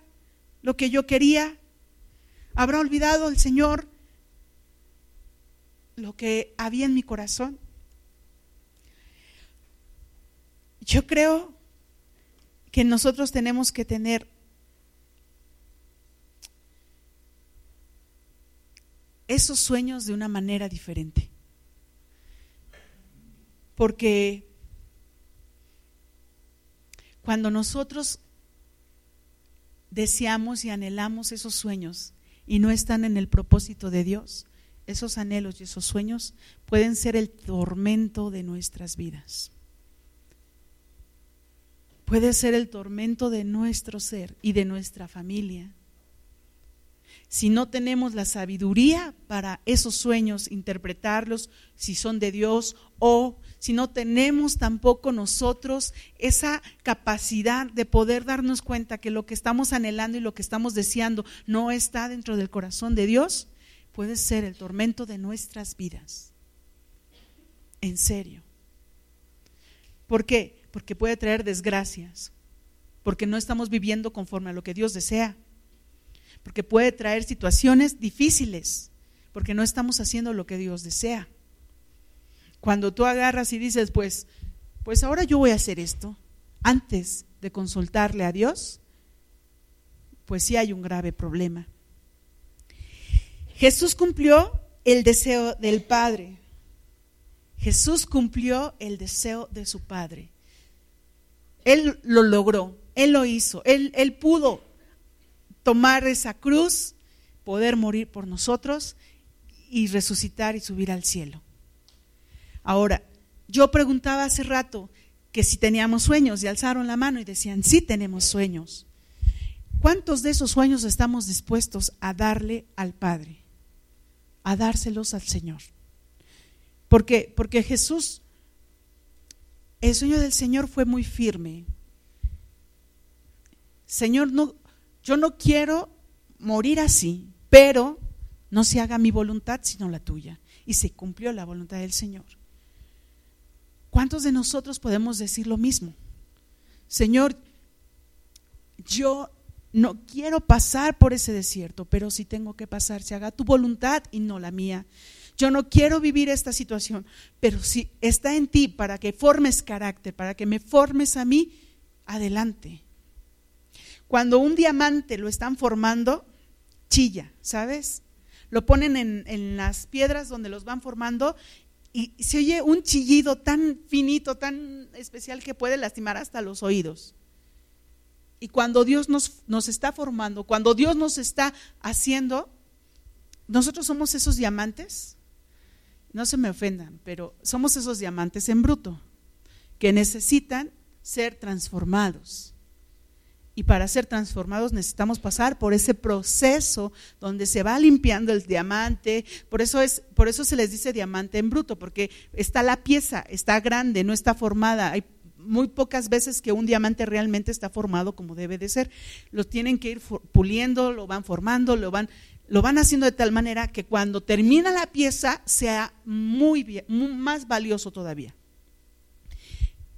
lo que yo quería? ¿Habrá olvidado el Señor lo que había en mi corazón? Yo creo que nosotros tenemos que tener esos sueños de una manera diferente. Porque cuando nosotros deseamos y anhelamos esos sueños y no están en el propósito de Dios, esos anhelos y esos sueños pueden ser el tormento de nuestras vidas. Puede ser el tormento de nuestro ser y de nuestra familia si no tenemos la sabiduría para esos sueños, interpretarlos, si son de Dios, o si no tenemos tampoco nosotros esa capacidad de poder darnos cuenta que lo que estamos anhelando y lo que estamos deseando no está dentro del corazón de Dios, puede ser el tormento de nuestras vidas. En serio. ¿Por qué? Porque puede traer desgracias, porque no estamos viviendo conforme a lo que Dios desea porque puede traer situaciones difíciles, porque no estamos haciendo lo que Dios desea. Cuando tú agarras y dices, pues, pues ahora yo voy a hacer esto, antes de consultarle a Dios, pues sí hay un grave problema. Jesús cumplió el deseo del Padre. Jesús cumplió el deseo de su Padre. Él lo logró, Él lo hizo, Él, él pudo tomar esa cruz, poder morir por nosotros y resucitar y subir al cielo. Ahora, yo preguntaba hace rato que si teníamos sueños y alzaron la mano y decían, sí tenemos sueños. ¿Cuántos de esos sueños estamos dispuestos a darle al Padre? A dárselos al Señor. Porque, porque Jesús, el sueño del Señor fue muy firme. Señor, no, yo no quiero morir así, pero no se haga mi voluntad sino la tuya. Y se cumplió la voluntad del Señor. ¿Cuántos de nosotros podemos decir lo mismo? Señor, yo no quiero pasar por ese desierto, pero si tengo que pasar, se haga tu voluntad y no la mía. Yo no quiero vivir esta situación, pero si está en ti para que formes carácter, para que me formes a mí, adelante. Cuando un diamante lo están formando, chilla, ¿sabes? Lo ponen en, en las piedras donde los van formando y se oye un chillido tan finito, tan especial que puede lastimar hasta los oídos. Y cuando Dios nos, nos, está formando, cuando Dios nos está haciendo, nosotros somos esos diamantes, no se me ofendan, pero somos esos diamantes en bruto, que necesitan ser transformados. Y para ser transformados necesitamos pasar por ese proceso donde se va limpiando el diamante. Por eso, es, por eso se les dice diamante en bruto, porque está la pieza, está grande, no está formada. Hay muy pocas veces que un diamante realmente está formado como debe de ser. Lo tienen que ir puliendo, lo van formando, lo van, lo van haciendo de tal manera que cuando termina la pieza sea muy, bien, más valioso todavía.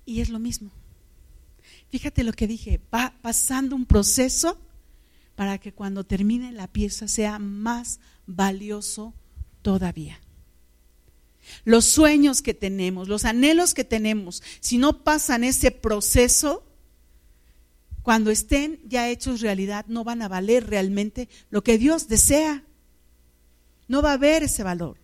Y es lo mismo. Fíjate lo que dije, va pasando un proceso para que cuando termine la pieza sea más valioso todavía. Los sueños que tenemos, los anhelos que tenemos, si no pasan ese proceso, cuando estén ya hechos realidad, no van a valer realmente lo que Dios desea. No va a haber ese valor.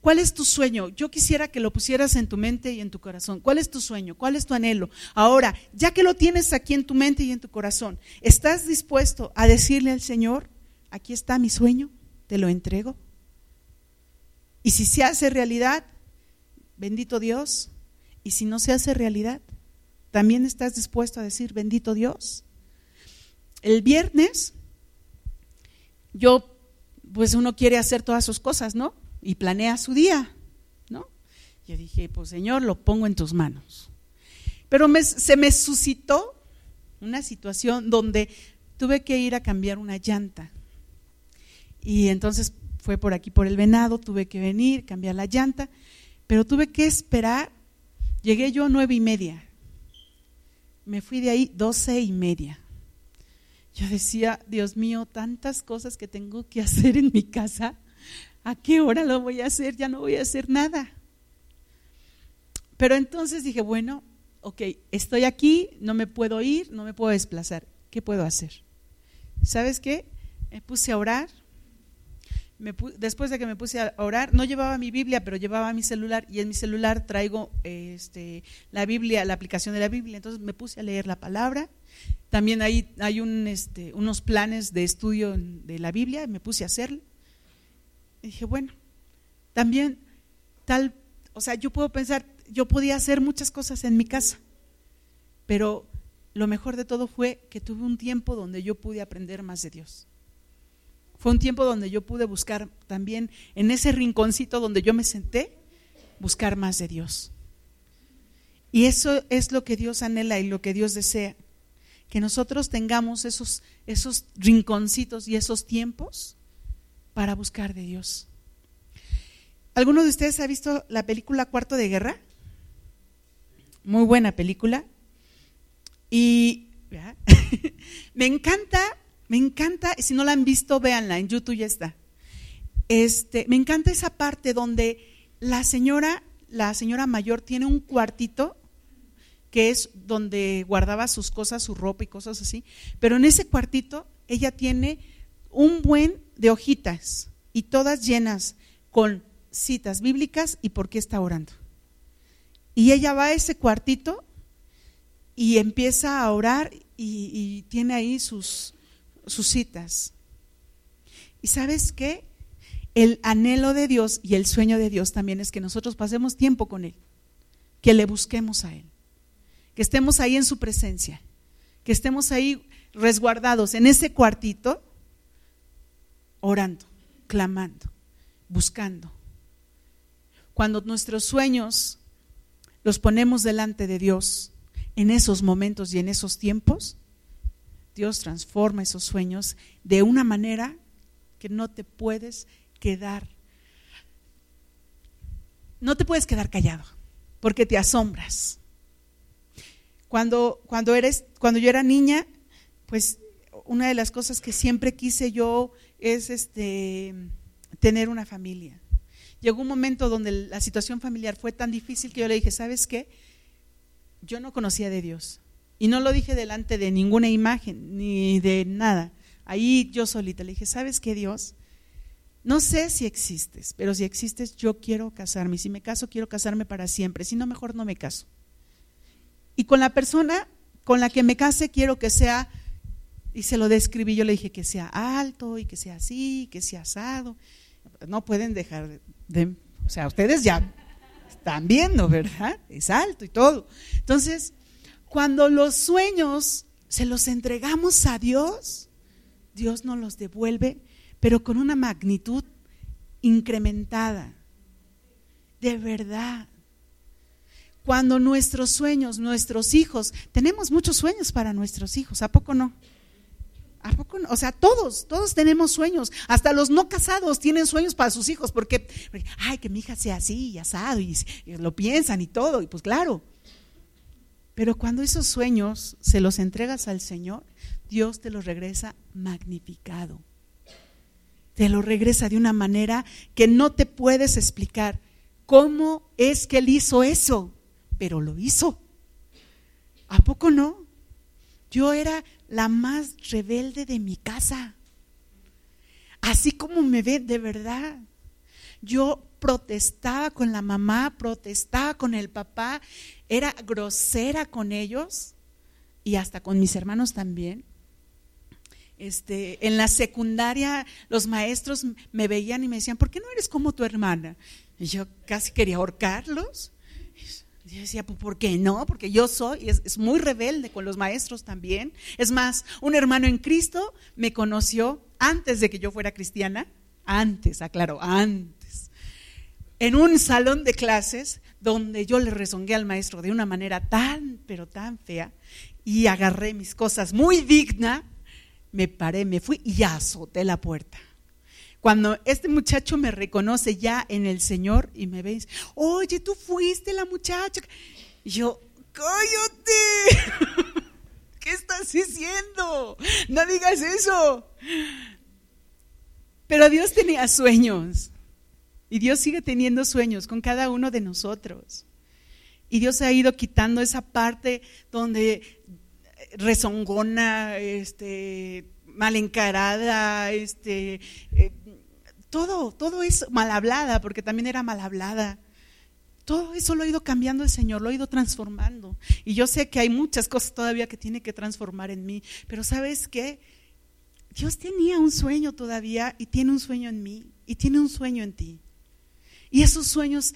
¿Cuál es tu sueño? Yo quisiera que lo pusieras en tu mente y en tu corazón. ¿Cuál es tu sueño? ¿Cuál es tu anhelo? Ahora, ya que lo tienes aquí en tu mente y en tu corazón, ¿estás dispuesto a decirle al Señor, aquí está mi sueño, te lo entrego? Y si se hace realidad, bendito Dios. Y si no se hace realidad, también estás dispuesto a decir, bendito Dios. El viernes, yo, pues uno quiere hacer todas sus cosas, ¿no? Y planea su día, ¿no? Yo dije, pues Señor, lo pongo en tus manos. Pero se me suscitó una situación donde tuve que ir a cambiar una llanta. Y entonces fue por aquí, por el venado, tuve que venir, cambiar la llanta, pero tuve que esperar. Llegué yo nueve y media. Me fui de ahí doce y media. Yo decía, Dios mío, tantas cosas que tengo que hacer en mi casa ¿a qué hora lo voy a hacer? Ya no voy a hacer nada. Pero entonces dije, bueno, ok, estoy aquí, no me puedo ir, no me puedo desplazar. ¿Qué puedo hacer? ¿Sabes qué? Me puse a orar. después de que me puse a orar, no llevaba mi Biblia, pero llevaba mi celular y en mi celular traigo este, la Biblia, la aplicación de la Biblia. Entonces me puse a leer la palabra. También hay, hay este, unos planes de estudio de la Biblia, me puse a hacerlo dije, bueno, también tal, o sea, yo puedo pensar, yo podía hacer muchas cosas en mi casa, pero lo mejor de todo fue que tuve un tiempo donde yo pude aprender más de Dios. Fue un tiempo donde yo pude buscar también en ese rinconcito donde yo me senté, buscar más de Dios. Y eso es lo que Dios anhela y lo que Dios desea, que nosotros tengamos esos, esos rinconcitos y esos tiempos para buscar de Dios. ¿Alguno de ustedes ha visto la película Cuarto de Guerra? Muy buena película. Y me encanta, me encanta, si no la han visto, véanla, en YouTube ya está. Este, me encanta esa parte donde la señora, la señora mayor tiene un cuartito que es donde guardaba sus cosas, su ropa y cosas así, pero en ese cuartito ella tiene un buen de hojitas y todas llenas con citas bíblicas y por qué está orando. Y ella va a ese cuartito y empieza a orar y, tiene ahí sus, sus citas. ¿Y sabes qué? El anhelo de Dios y el sueño de Dios también es que nosotros pasemos tiempo con Él, que le busquemos a Él, que estemos ahí en su presencia, que estemos ahí resguardados en ese cuartito orando, clamando, buscando. Cuando nuestros sueños los ponemos delante de Dios en esos momentos y en esos tiempos, Dios transforma esos sueños de una manera que no te puedes quedar, no te puedes quedar callado, porque te asombras. Cuando, cuando, eres, cuando yo era niña, pues una de las cosas que siempre quise yo es este, tener una familia. Llegó un momento donde la situación familiar fue tan difícil que yo le dije, ¿sabes qué? Yo no conocía de Dios. Y no lo dije delante de ninguna imagen, ni de nada. Ahí yo solita le dije, ¿sabes qué, Dios? No sé si existes, pero si existes, yo quiero casarme. Si me caso, quiero casarme para siempre. Si no, mejor no me caso. Y con la persona con la que me case, quiero que sea, y se lo describí, yo le dije que sea alto y que sea así, que sea asado. No pueden dejar de, o sea, ustedes ya están viendo, ¿verdad? Es alto y todo. Entonces, cuando los sueños se los entregamos a Dios, Dios nos los devuelve pero con una magnitud incrementada. De verdad. Cuando nuestros sueños, nuestros hijos, tenemos muchos sueños para nuestros hijos, ¿a poco no? ¿A poco no? O sea, todos, todos tenemos sueños. Hasta los no casados tienen sueños para sus hijos, porque, ay, que mi hija sea así y asado, y, y lo piensan y todo, y pues claro. Pero cuando esos sueños se los entregas al Señor, Dios te los regresa magnificado te lo regresa de una manera que no te puedes explicar. ¿Cómo es que él hizo eso? Pero lo hizo. ¿A poco no? Yo era la más rebelde de mi casa. Así como me ve de verdad. Yo protestaba con la mamá, protestaba con el papá, era grosera con ellos y hasta con mis hermanos también. Este, en la secundaria los maestros me veían y me decían, ¿por qué no eres como tu hermana? Y yo casi quería ahorcarlos. Yo decía, pues, ¿por qué no? Porque yo soy, es, es, muy rebelde con los maestros también. Es más, un hermano en Cristo me conoció antes de que yo fuera cristiana, antes, aclaro, antes, en un salón de clases donde yo le rezongué al maestro de una manera tan, pero tan fea, y agarré mis cosas muy digna me paré, me fui y azoté la puerta. Cuando este muchacho me reconoce ya en el Señor y me ve, oye, tú fuiste la muchacha. Y yo, cállate, ¿qué estás diciendo? No digas eso. Pero Dios tenía sueños y Dios sigue teniendo sueños con cada uno de nosotros. Y Dios ha ido quitando esa parte donde rezongona, este, mal encarada, este, eh, todo, todo es mal hablada, porque también era mal hablada. Todo eso lo ha ido cambiando el Señor, lo ha ido transformando. Y yo sé que hay muchas cosas todavía que tiene que transformar en mí, pero ¿sabes qué? Dios tenía un sueño todavía y tiene un sueño en mí y tiene un sueño en ti. Y esos sueños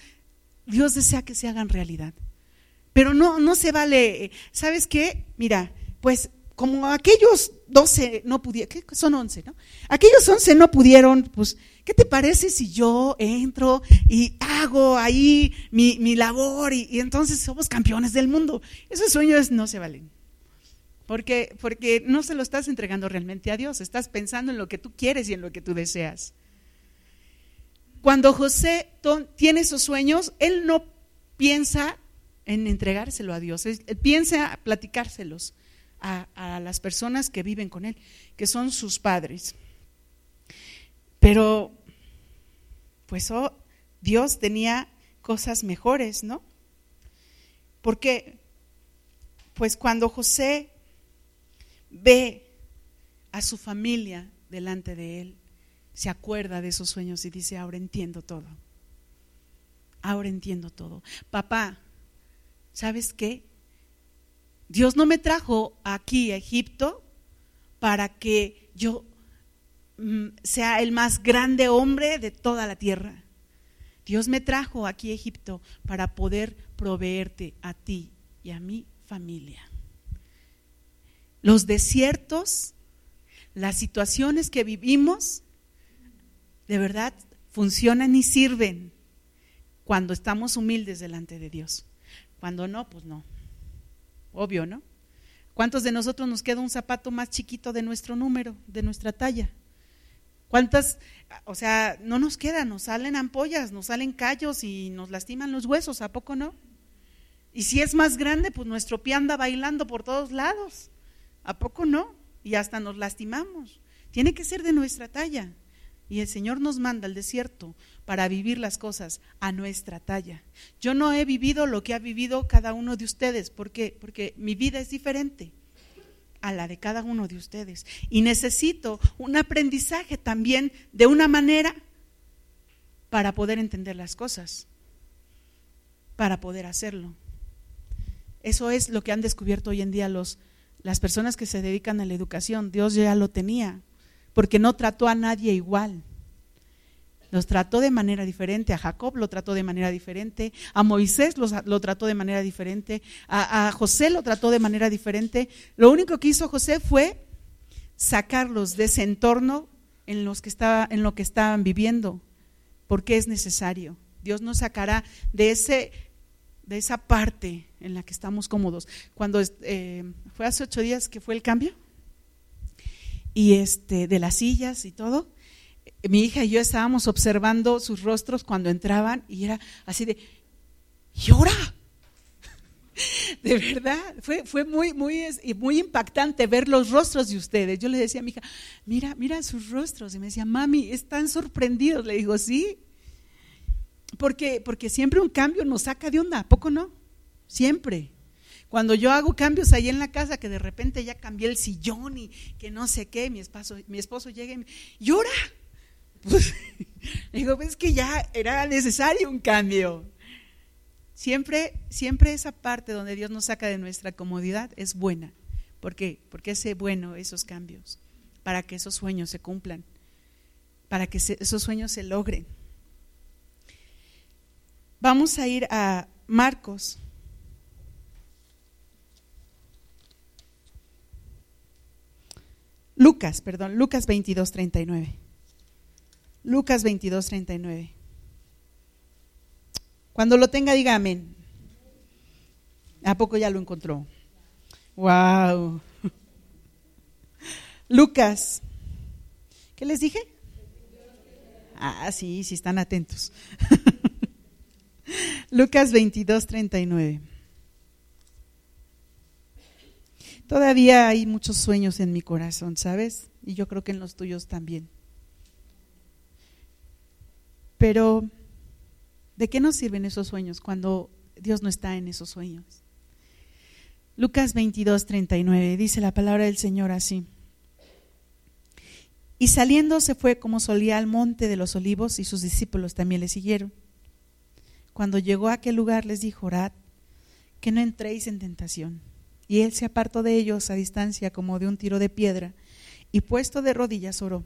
Dios desea que se hagan realidad. Pero no, no se vale, ¿sabes qué? Mira, pues como aquellos 12 no pudieron, ¿qué son 11, no? Aquellos 11 no pudieron, pues, ¿qué te parece si yo entro y hago ahí mi, labor y, entonces somos campeones del mundo? Esos sueños no se valen. Porque, porque no se lo estás entregando realmente a Dios, estás pensando en lo que tú quieres y en lo que tú deseas. Cuando José tiene esos sueños, él no piensa en entregárselo a Dios, él piensa platicárselos a, las personas que viven con él, que son sus padres. Pero, pues oh, Dios tenía cosas mejores, ¿no? Porque, pues cuando José ve a su familia delante de él, se acuerda de esos sueños y dice, ahora entiendo todo. Ahora entiendo todo. Papá, ¿sabes qué? Dios no me trajo aquí a Egipto para que yo sea el más grande hombre de toda la tierra. Dios me trajo aquí a Egipto para poder proveerte a ti y a mi familia. Los desiertos, las situaciones que vivimos, de verdad funcionan y sirven cuando estamos humildes delante de Dios. Cuando no, pues no. Obvio, ¿no? ¿Cuántos de nosotros nos queda un zapato más chiquito de nuestro número, de nuestra talla? ¿Cuántas, o sea, no nos queda, nos salen ampollas, nos salen callos y nos lastiman los huesos, ¿a poco no? Y si es más grande, pues nuestro pie anda bailando por todos lados. ¿A poco no? Y hasta nos lastimamos. Tiene que ser de nuestra talla. Y el Señor nos manda al desierto para vivir las cosas a nuestra talla. Yo no he vivido lo que ha vivido cada uno de ustedes. ¿Por qué? Porque mi vida es diferente a la de cada uno de ustedes. Y necesito un aprendizaje también de una manera para poder entender las cosas, para poder hacerlo. Eso es lo que han descubierto hoy en día los, las personas que se dedican a la educación. Dios ya lo tenía, porque no trató a nadie igual. Los trató de manera diferente, a Jacob lo trató de manera diferente, a Moisés lo, trató de manera diferente, a, a, José lo trató de manera diferente. Lo único que hizo José fue sacarlos de ese entorno en, los que estaba, en lo que estaban viviendo, porque es necesario. Dios nos sacará de, ese, de esa parte en la que estamos cómodos. Cuando eh, fue hace ocho días que fue el cambio, y este, de las sillas y todo, mi hija y yo estábamos observando sus rostros cuando entraban y era así de, llora. De verdad, fue, fue muy, muy, muy impactante ver los rostros de ustedes. Yo le decía a mi hija, mira, mira sus rostros. Y me decía, mami, están sorprendidos. Le digo, sí. Porque, porque siempre un cambio nos saca de onda, ¿a poco no? Siempre. Cuando yo hago cambios ahí en la casa, que de repente ya cambié el sillón y que no sé qué, mi esposo, mi esposo llega y me llora. Pues, digo, pues que ya era necesario un cambio. Siempre, siempre esa parte donde Dios nos saca de nuestra comodidad es buena. ¿Por qué? Porque es bueno esos cambios, para que esos sueños se cumplan, para que esos sueños se logren. Vamos a ir a Marcos. Lucas, perdón, Lucas 22, 39. Lucas 22, 39. Cuando lo tenga, diga amén. ¿A poco ya lo encontró? Wow. Lucas. ¿Qué les dije? Ah, sí, sí están atentos. Lucas 22, 39. Todavía hay muchos sueños en mi corazón, ¿sabes? Y yo creo que en los tuyos también. Pero, ¿de qué nos sirven esos sueños cuando Dios no está en esos sueños? Lucas 22, 39 dice la palabra del Señor así. Y saliendo se fue como solía al monte de los olivos y sus discípulos también le siguieron. Cuando llegó a aquel lugar les dijo, orad, que no entréis en tentación. Y él se apartó de ellos a distancia como de un tiro de piedra y puesto de rodillas oró,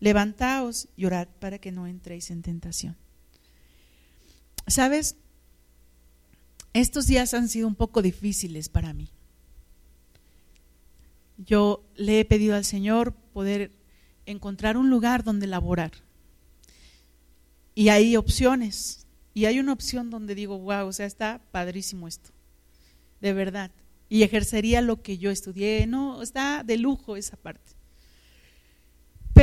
Levantaos y orad para que no entréis en tentación. ¿Sabes? Estos días han sido un poco difíciles para mí. Yo le he pedido al Señor poder encontrar un lugar donde laborar. Y hay opciones. Y hay una opción donde digo, wow, o sea, está padrísimo esto. De verdad. Y ejercería lo que yo estudié. No, está de lujo esa parte.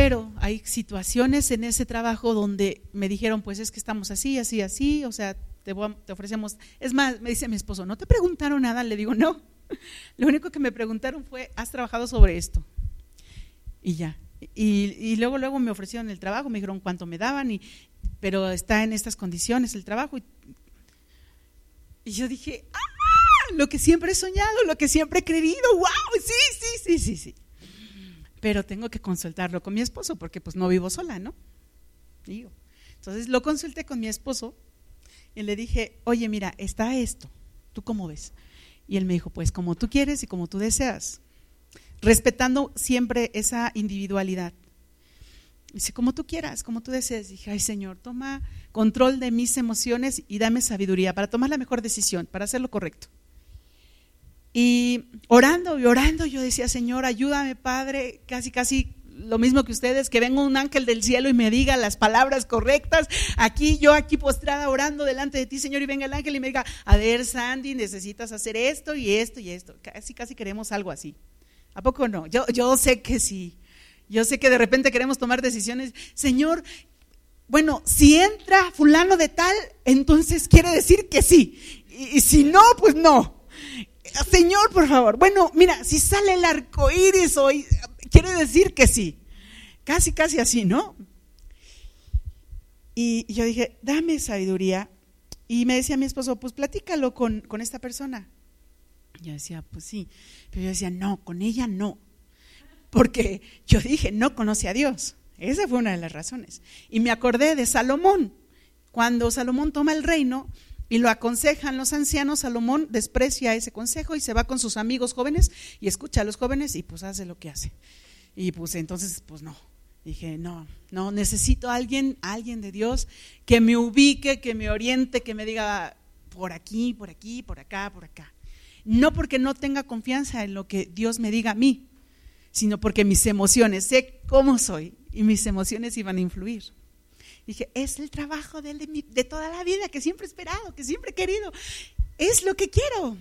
Pero hay situaciones en ese trabajo donde me dijeron, pues es que estamos así, así, así, o sea, te, ofrecemos. Es más, me dice mi esposo, ¿no te preguntaron nada? Le digo, no. Lo único que me preguntaron fue, ¿has trabajado sobre esto? Y ya. Y, luego, luego me ofrecieron el trabajo, me dijeron cuánto me daban, y, pero está en estas condiciones el trabajo. Y, y yo dije, ¡ah! Lo que siempre he soñado, lo que siempre he creído, ¡wow! Sí, sí, sí, sí, sí pero tengo que consultarlo con mi esposo porque pues no vivo sola, ¿no? Digo. Entonces lo consulté con mi esposo y le dije, oye, mira, está esto, ¿tú cómo ves? Y él me dijo, pues como tú quieres y como tú deseas, respetando siempre esa individualidad. Dice, como tú quieras, como tú desees. Dije, ay Señor, toma control de mis emociones y dame sabiduría para tomar la mejor decisión, para hacer lo correcto. Y orando y orando, yo decía, Señor, ayúdame, Padre, casi, casi lo mismo que ustedes, que venga un ángel del cielo y me diga las palabras correctas. Aquí, yo aquí postrada orando delante de ti, Señor, y venga el ángel y me diga, a ver, Sandy, necesitas hacer esto y esto y esto. Casi, casi queremos algo así. ¿A poco no? Yo, yo sé que sí. Yo sé que de repente queremos tomar decisiones. Señor, bueno, si entra fulano de tal, entonces quiere decir que sí. Y, y si no, pues no. Señor, por favor. Bueno, mira, si sale el arco iris hoy, quiere decir que sí. Casi, casi así, ¿no? Y yo dije, dame sabiduría. Y me decía mi esposo, pues platícalo con, con esta persona. Yo decía, pues sí. Pero yo decía, no, con ella no. Porque yo dije, no conoce a Dios. Esa fue una de las razones. Y me acordé de Salomón. Cuando Salomón toma el reino, y lo aconsejan los ancianos, Salomón desprecia ese consejo y se va con sus amigos jóvenes y escucha a los jóvenes y pues hace lo que hace. Y pues entonces, pues no. Dije, no, no, necesito a alguien, alguien de Dios que me ubique, que me oriente, que me diga por aquí, por aquí, por acá, por acá. No porque no tenga confianza en lo que Dios me diga a mí, sino porque mis emociones, sé cómo soy y mis emociones iban a influir. Dije, es el trabajo de, de, toda la vida que siempre he esperado, que siempre he querido. Es lo que quiero.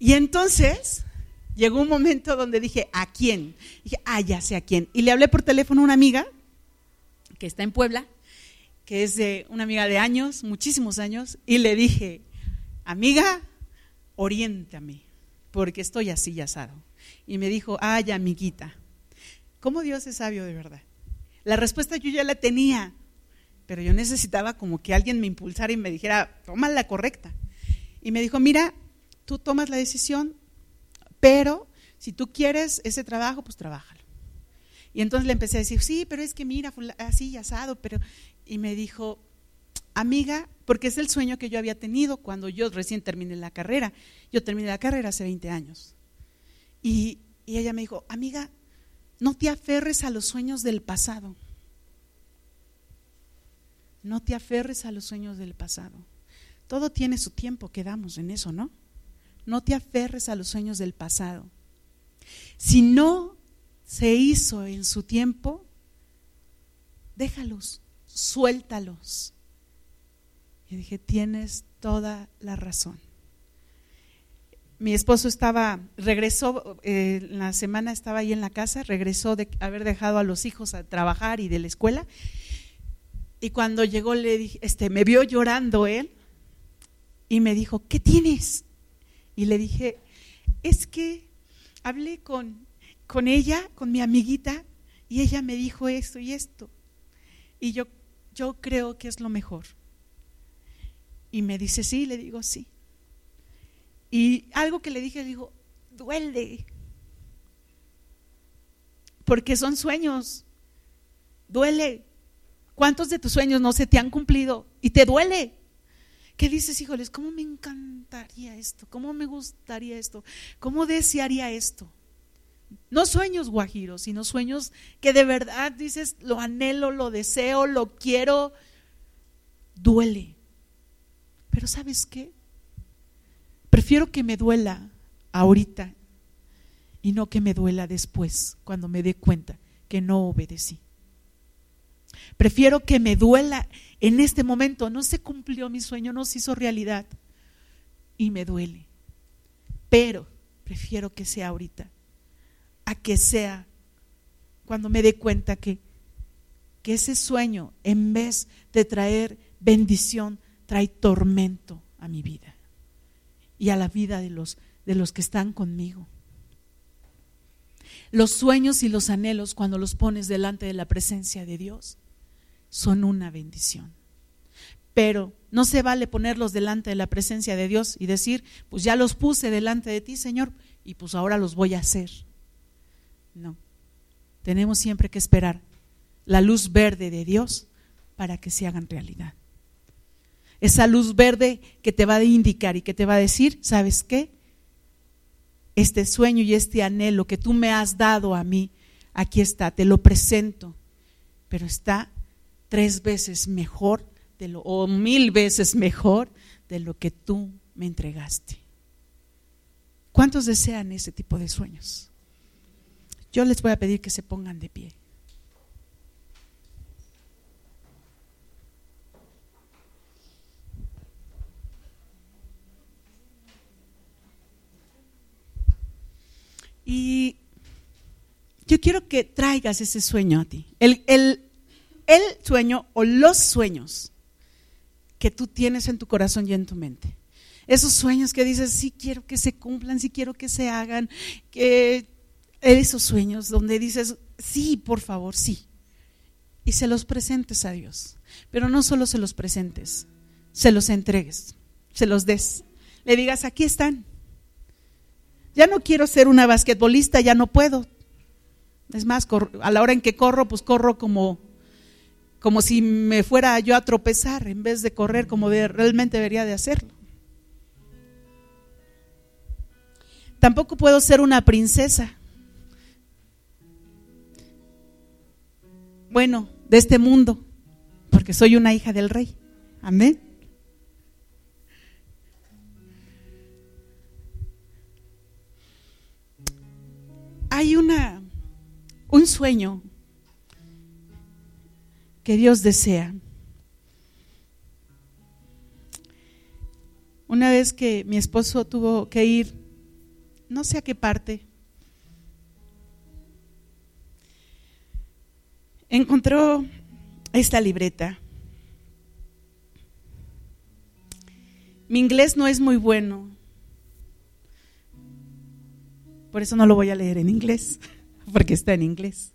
Y entonces llegó un momento donde dije, ¿a quién? Dije, ah, ya sé a quién. Y le hablé por teléfono a una amiga que está en Puebla, que es de una amiga de años, muchísimos años, y le dije, amiga, oriéntame, porque estoy así y asado. Y me dijo, ay, amiguita, ¿cómo Dios es sabio de verdad? La respuesta yo ya la tenía, pero yo necesitaba como que alguien me impulsara y me dijera, toma la correcta. Y me dijo, mira, tú tomas la decisión, pero si tú quieres ese trabajo, pues trabájalo. Y entonces le empecé a decir, sí, pero es que mira, así asado, pero... Y me dijo, amiga, porque es el sueño que yo había tenido cuando yo recién terminé la carrera. Yo terminé la carrera hace 20 años. Y, y ella me dijo, amiga, no te aferres a los sueños del pasado. No te aferres a los sueños del pasado. Todo tiene su tiempo, quedamos en eso, ¿no? No te aferres a los sueños del pasado. Si no se hizo en su tiempo, déjalos, suéltalos. Y dije, tienes toda la razón mi esposo estaba, regresó, eh, la semana estaba ahí en la casa, regresó de haber dejado a los hijos a trabajar y de la escuela. Y cuando llegó, le dije, este, me vio llorando él y me dijo, ¿qué tienes? Y le dije, es que hablé con, con ella, con mi amiguita, y ella me dijo esto y esto. Y yo, yo creo que es lo mejor. Y me dice, sí, le digo, sí. Y algo que le dije, le digo, duele. Porque son sueños. Duele. ¿Cuántos de tus sueños no se te han cumplido? Y te duele. ¿Qué dices, híjoles? ¿Cómo me encantaría esto? ¿Cómo me gustaría esto? ¿Cómo desearía esto? No sueños guajiros, sino sueños que de verdad dices, lo anhelo, lo deseo, lo quiero. Duele. Pero ¿sabes qué? Prefiero que me duela ahorita y no que me duela después, cuando me dé cuenta que no obedecí. Prefiero que me duela en este momento, no se cumplió mi sueño, no se hizo realidad y me duele. Pero prefiero que sea ahorita, a que sea cuando me dé cuenta que, que ese sueño, en vez de traer bendición, trae tormento a mi vida y a la vida de los, de los que están conmigo. Los sueños y los anhelos cuando los pones delante de la presencia de Dios son una bendición. Pero no se vale ponerlos delante de la presencia de Dios y decir, pues ya los puse delante de ti, Señor, y pues ahora los voy a hacer. No, tenemos siempre que esperar la luz verde de Dios para que se hagan realidad esa luz verde que te va a indicar y que te va a decir, ¿sabes qué? Este sueño y este anhelo que tú me has dado a mí, aquí está, te lo presento pero está tres veces mejor de lo, o mil veces mejor de lo que tú me entregaste. ¿Cuántos desean ese tipo de sueños? Yo les voy a pedir que se pongan de pie. Y yo quiero que traigas ese sueño a ti. El, el, el sueño o los sueños que tú tienes en tu corazón y en tu mente. Esos sueños que dices, sí quiero que se cumplan, sí quiero que se hagan, que esos sueños donde dices, sí, por favor, sí. Y se los presentes a Dios. Pero no solo se los presentes, se los entregues, se los des. Le digas, aquí están. Ya no quiero ser una basquetbolista, ya no puedo. Es más, a la hora en que corro, pues corro como, como si me fuera yo a tropezar en vez de correr como realmente debería de hacerlo. Tampoco puedo ser una princesa. Bueno, de este mundo, porque soy una hija del rey. Amén. Hay una, un sueño que Dios desea. Una vez que mi esposo tuvo que ir, no sé a qué parte, encontró esta libreta. Mi inglés no es muy bueno, por eso no lo voy a leer en inglés, porque está en inglés.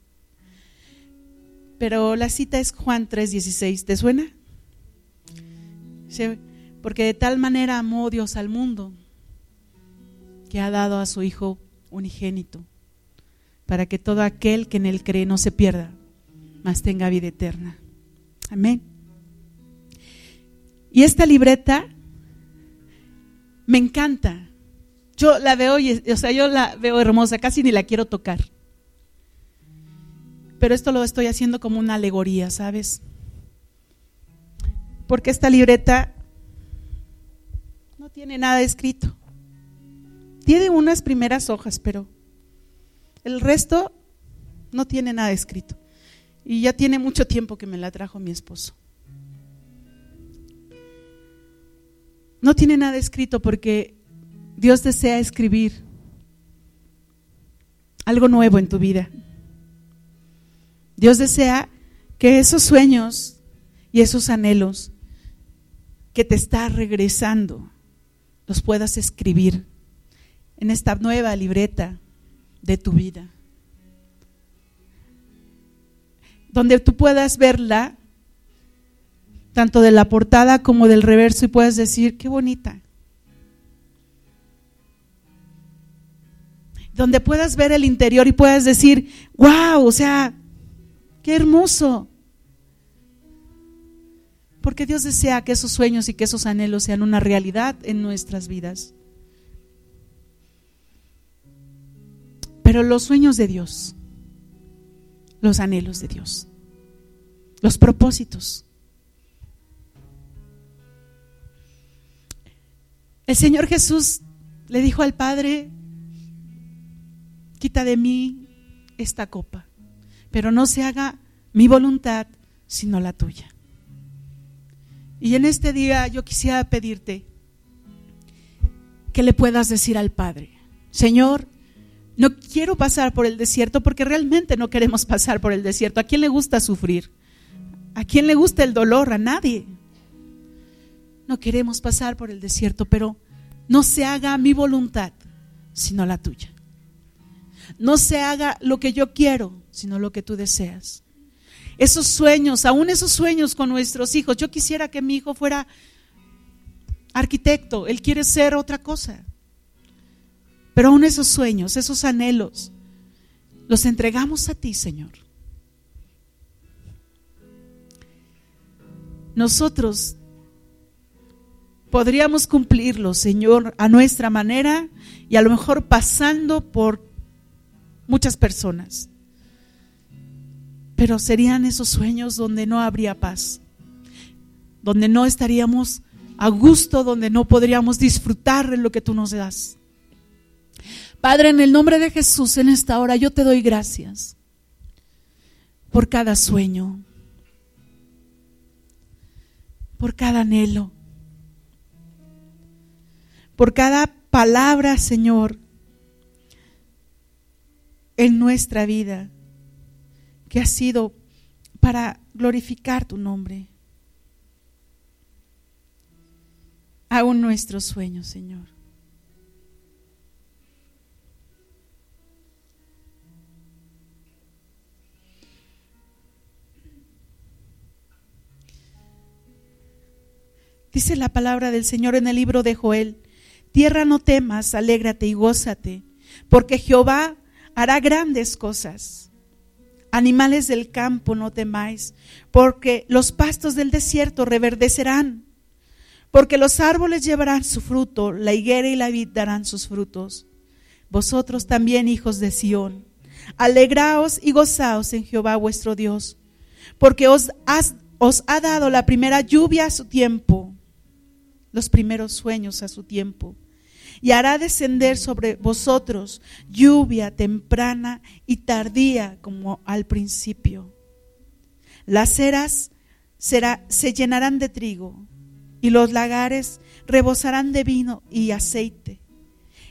Pero la cita es Juan 3:16. ¿Te suena? Porque de tal manera amó Dios al mundo que ha dado a su Hijo unigénito, para que todo aquel que en él cree no se pierda, mas tenga vida eterna. Amén. Y esta libreta me encanta yo la veo, y, o sea, yo la veo hermosa, casi ni la quiero tocar. Pero esto lo estoy haciendo como una alegoría, ¿sabes? Porque esta libreta no tiene nada escrito. Tiene unas primeras hojas, pero el resto no tiene nada escrito. Y ya tiene mucho tiempo que me la trajo mi esposo. No tiene nada escrito porque Dios desea escribir algo nuevo en tu vida. Dios desea que esos sueños y esos anhelos que te está regresando los puedas escribir en esta nueva libreta de tu vida. Donde tú puedas verla, tanto de la portada como del reverso, y puedas decir, qué bonita. Donde puedas ver el interior y puedas decir, wow, o sea, qué hermoso. Porque Dios desea que esos sueños y que esos anhelos sean una realidad en nuestras vidas. Pero los sueños de Dios, los anhelos de Dios, los propósitos. El Señor Jesús le dijo al Padre, quita de mí esta copa, pero no se haga mi voluntad, sino la tuya. Y en este día yo quisiera pedirte que le puedas decir al Padre, Señor, no quiero pasar por el desierto porque realmente no queremos pasar por el desierto. ¿A quién le gusta sufrir? ¿A quién le gusta el dolor? A nadie. No queremos pasar por el desierto, pero no se haga mi voluntad, sino la tuya no se haga lo que yo quiero, sino lo que tú deseas. Esos sueños, aún esos sueños con nuestros hijos, yo quisiera que mi hijo fuera arquitecto, él quiere ser otra cosa. Pero aún esos sueños, esos anhelos, los entregamos a ti, Señor. Nosotros podríamos cumplirlos, Señor, a nuestra manera y a lo mejor pasando por muchas personas. pero serían esos sueños donde no habría paz, donde no estaríamos a gusto, donde no podríamos disfrutar de lo que tú nos das. Padre, en el nombre de Jesús, en esta hora yo te doy gracias por cada sueño, por cada anhelo, por cada palabra, Señor, en nuestra vida que ha sido para glorificar tu nombre. Aún nuestros sueños, Señor. Dice la palabra del Señor en el libro de Joel, tierra no temas, alégrate y gózate, porque Jehová hará grandes cosas. Animales del campo, no temáis, porque los pastos del desierto reverdecerán, porque los árboles llevarán su fruto, la higuera y la vid darán sus frutos. Vosotros también, hijos de Sión, alegraos y gozaos en Jehová vuestro Dios, porque os, os ha dado la primera lluvia a su tiempo, los primeros sueños a su tiempo y hará descender sobre vosotros lluvia temprana y tardía como al principio. Las eras se llenarán de trigo y los lagares rebosarán de vino y aceite.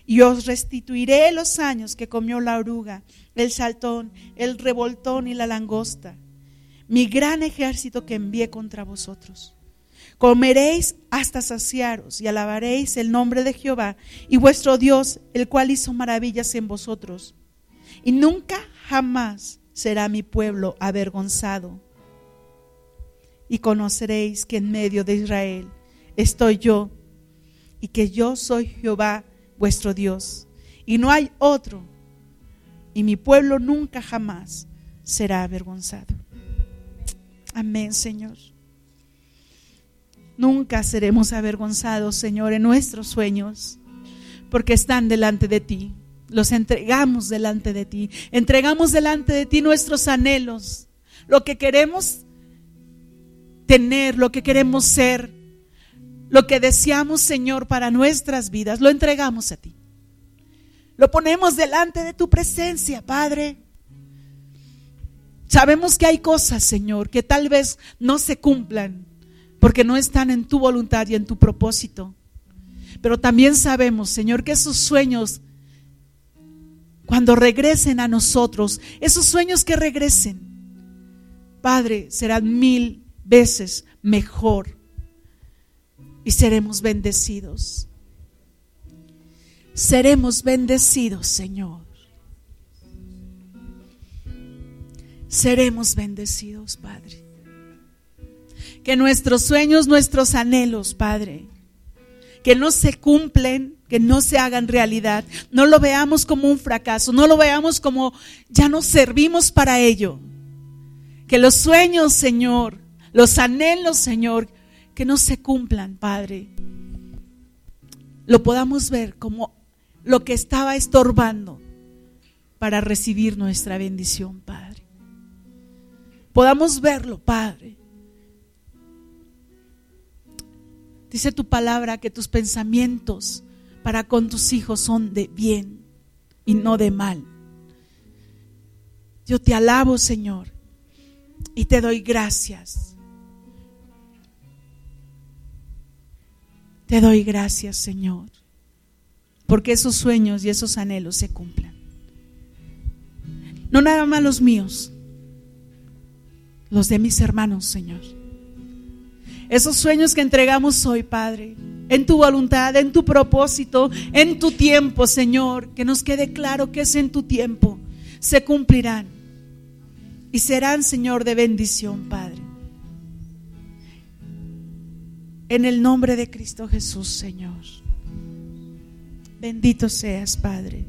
Y os restituiré los años que comió la oruga, el saltón, el revoltón y la langosta, mi gran ejército que envié contra vosotros. Comeréis hasta saciaros y alabaréis el nombre de Jehová y vuestro Dios, el cual hizo maravillas en vosotros. Y nunca jamás será mi pueblo avergonzado. Y conoceréis que en medio de Israel estoy yo y que yo soy Jehová vuestro Dios. Y no hay otro. Y mi pueblo nunca jamás será avergonzado. Amén, Señor. Nunca seremos avergonzados, Señor, en nuestros sueños, porque están delante de ti. Los entregamos delante de ti. Entregamos delante de ti nuestros anhelos, lo que queremos tener, lo que queremos ser, lo que deseamos, Señor, para nuestras vidas. Lo entregamos a ti. Lo ponemos delante de tu presencia, Padre. Sabemos que hay cosas, Señor, que tal vez no se cumplan porque no están en tu voluntad y en tu propósito. Pero también sabemos, Señor, que esos sueños, cuando regresen a nosotros, esos sueños que regresen, Padre, serán mil veces mejor y seremos bendecidos. Seremos bendecidos, Señor. Seremos bendecidos, Padre que nuestros sueños, nuestros anhelos, Padre, que no se cumplen, que no se hagan realidad, no lo veamos como un fracaso, no lo veamos como ya no servimos para ello. Que los sueños, Señor, los anhelos, Señor, que no se cumplan, Padre, lo podamos ver como lo que estaba estorbando para recibir nuestra bendición, Padre. Podamos verlo, Padre, Dice tu palabra que tus pensamientos para con tus hijos son de bien y no de mal. Yo te alabo, Señor, y te doy gracias. Te doy gracias, Señor, porque esos sueños y esos anhelos se cumplan. No nada más los míos, los de mis hermanos, Señor. Esos sueños que entregamos hoy, Padre, en tu voluntad, en tu propósito, en tu tiempo, Señor, que nos quede claro que es en tu tiempo, se cumplirán y serán, Señor, de bendición, Padre. En el nombre de Cristo Jesús, Señor. Bendito seas, Padre.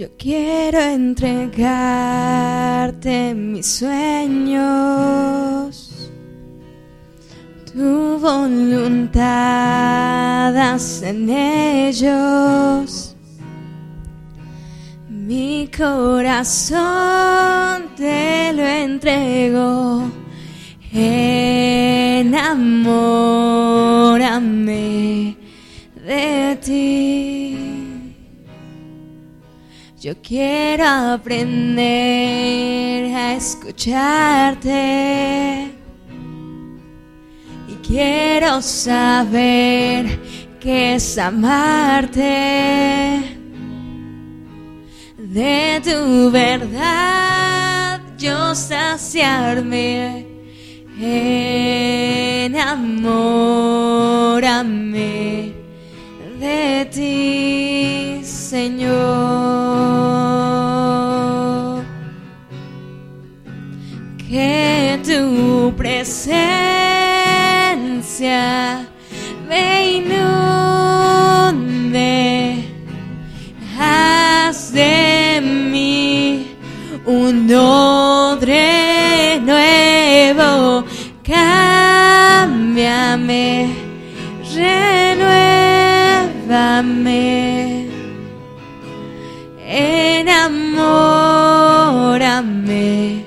Yo quiero entregarte mis sueños, tu voluntad en ellos. Mi corazón te lo entrego, enamórame de ti. Yo quiero aprender a escucharte. Y quiero saber qué es amarte. De tu verdad yo saciarme, enamórame de ti, Señor. Que tu presencia me inunde, haz de mí un odre nuevo, cámbiame, renuévame, enamórame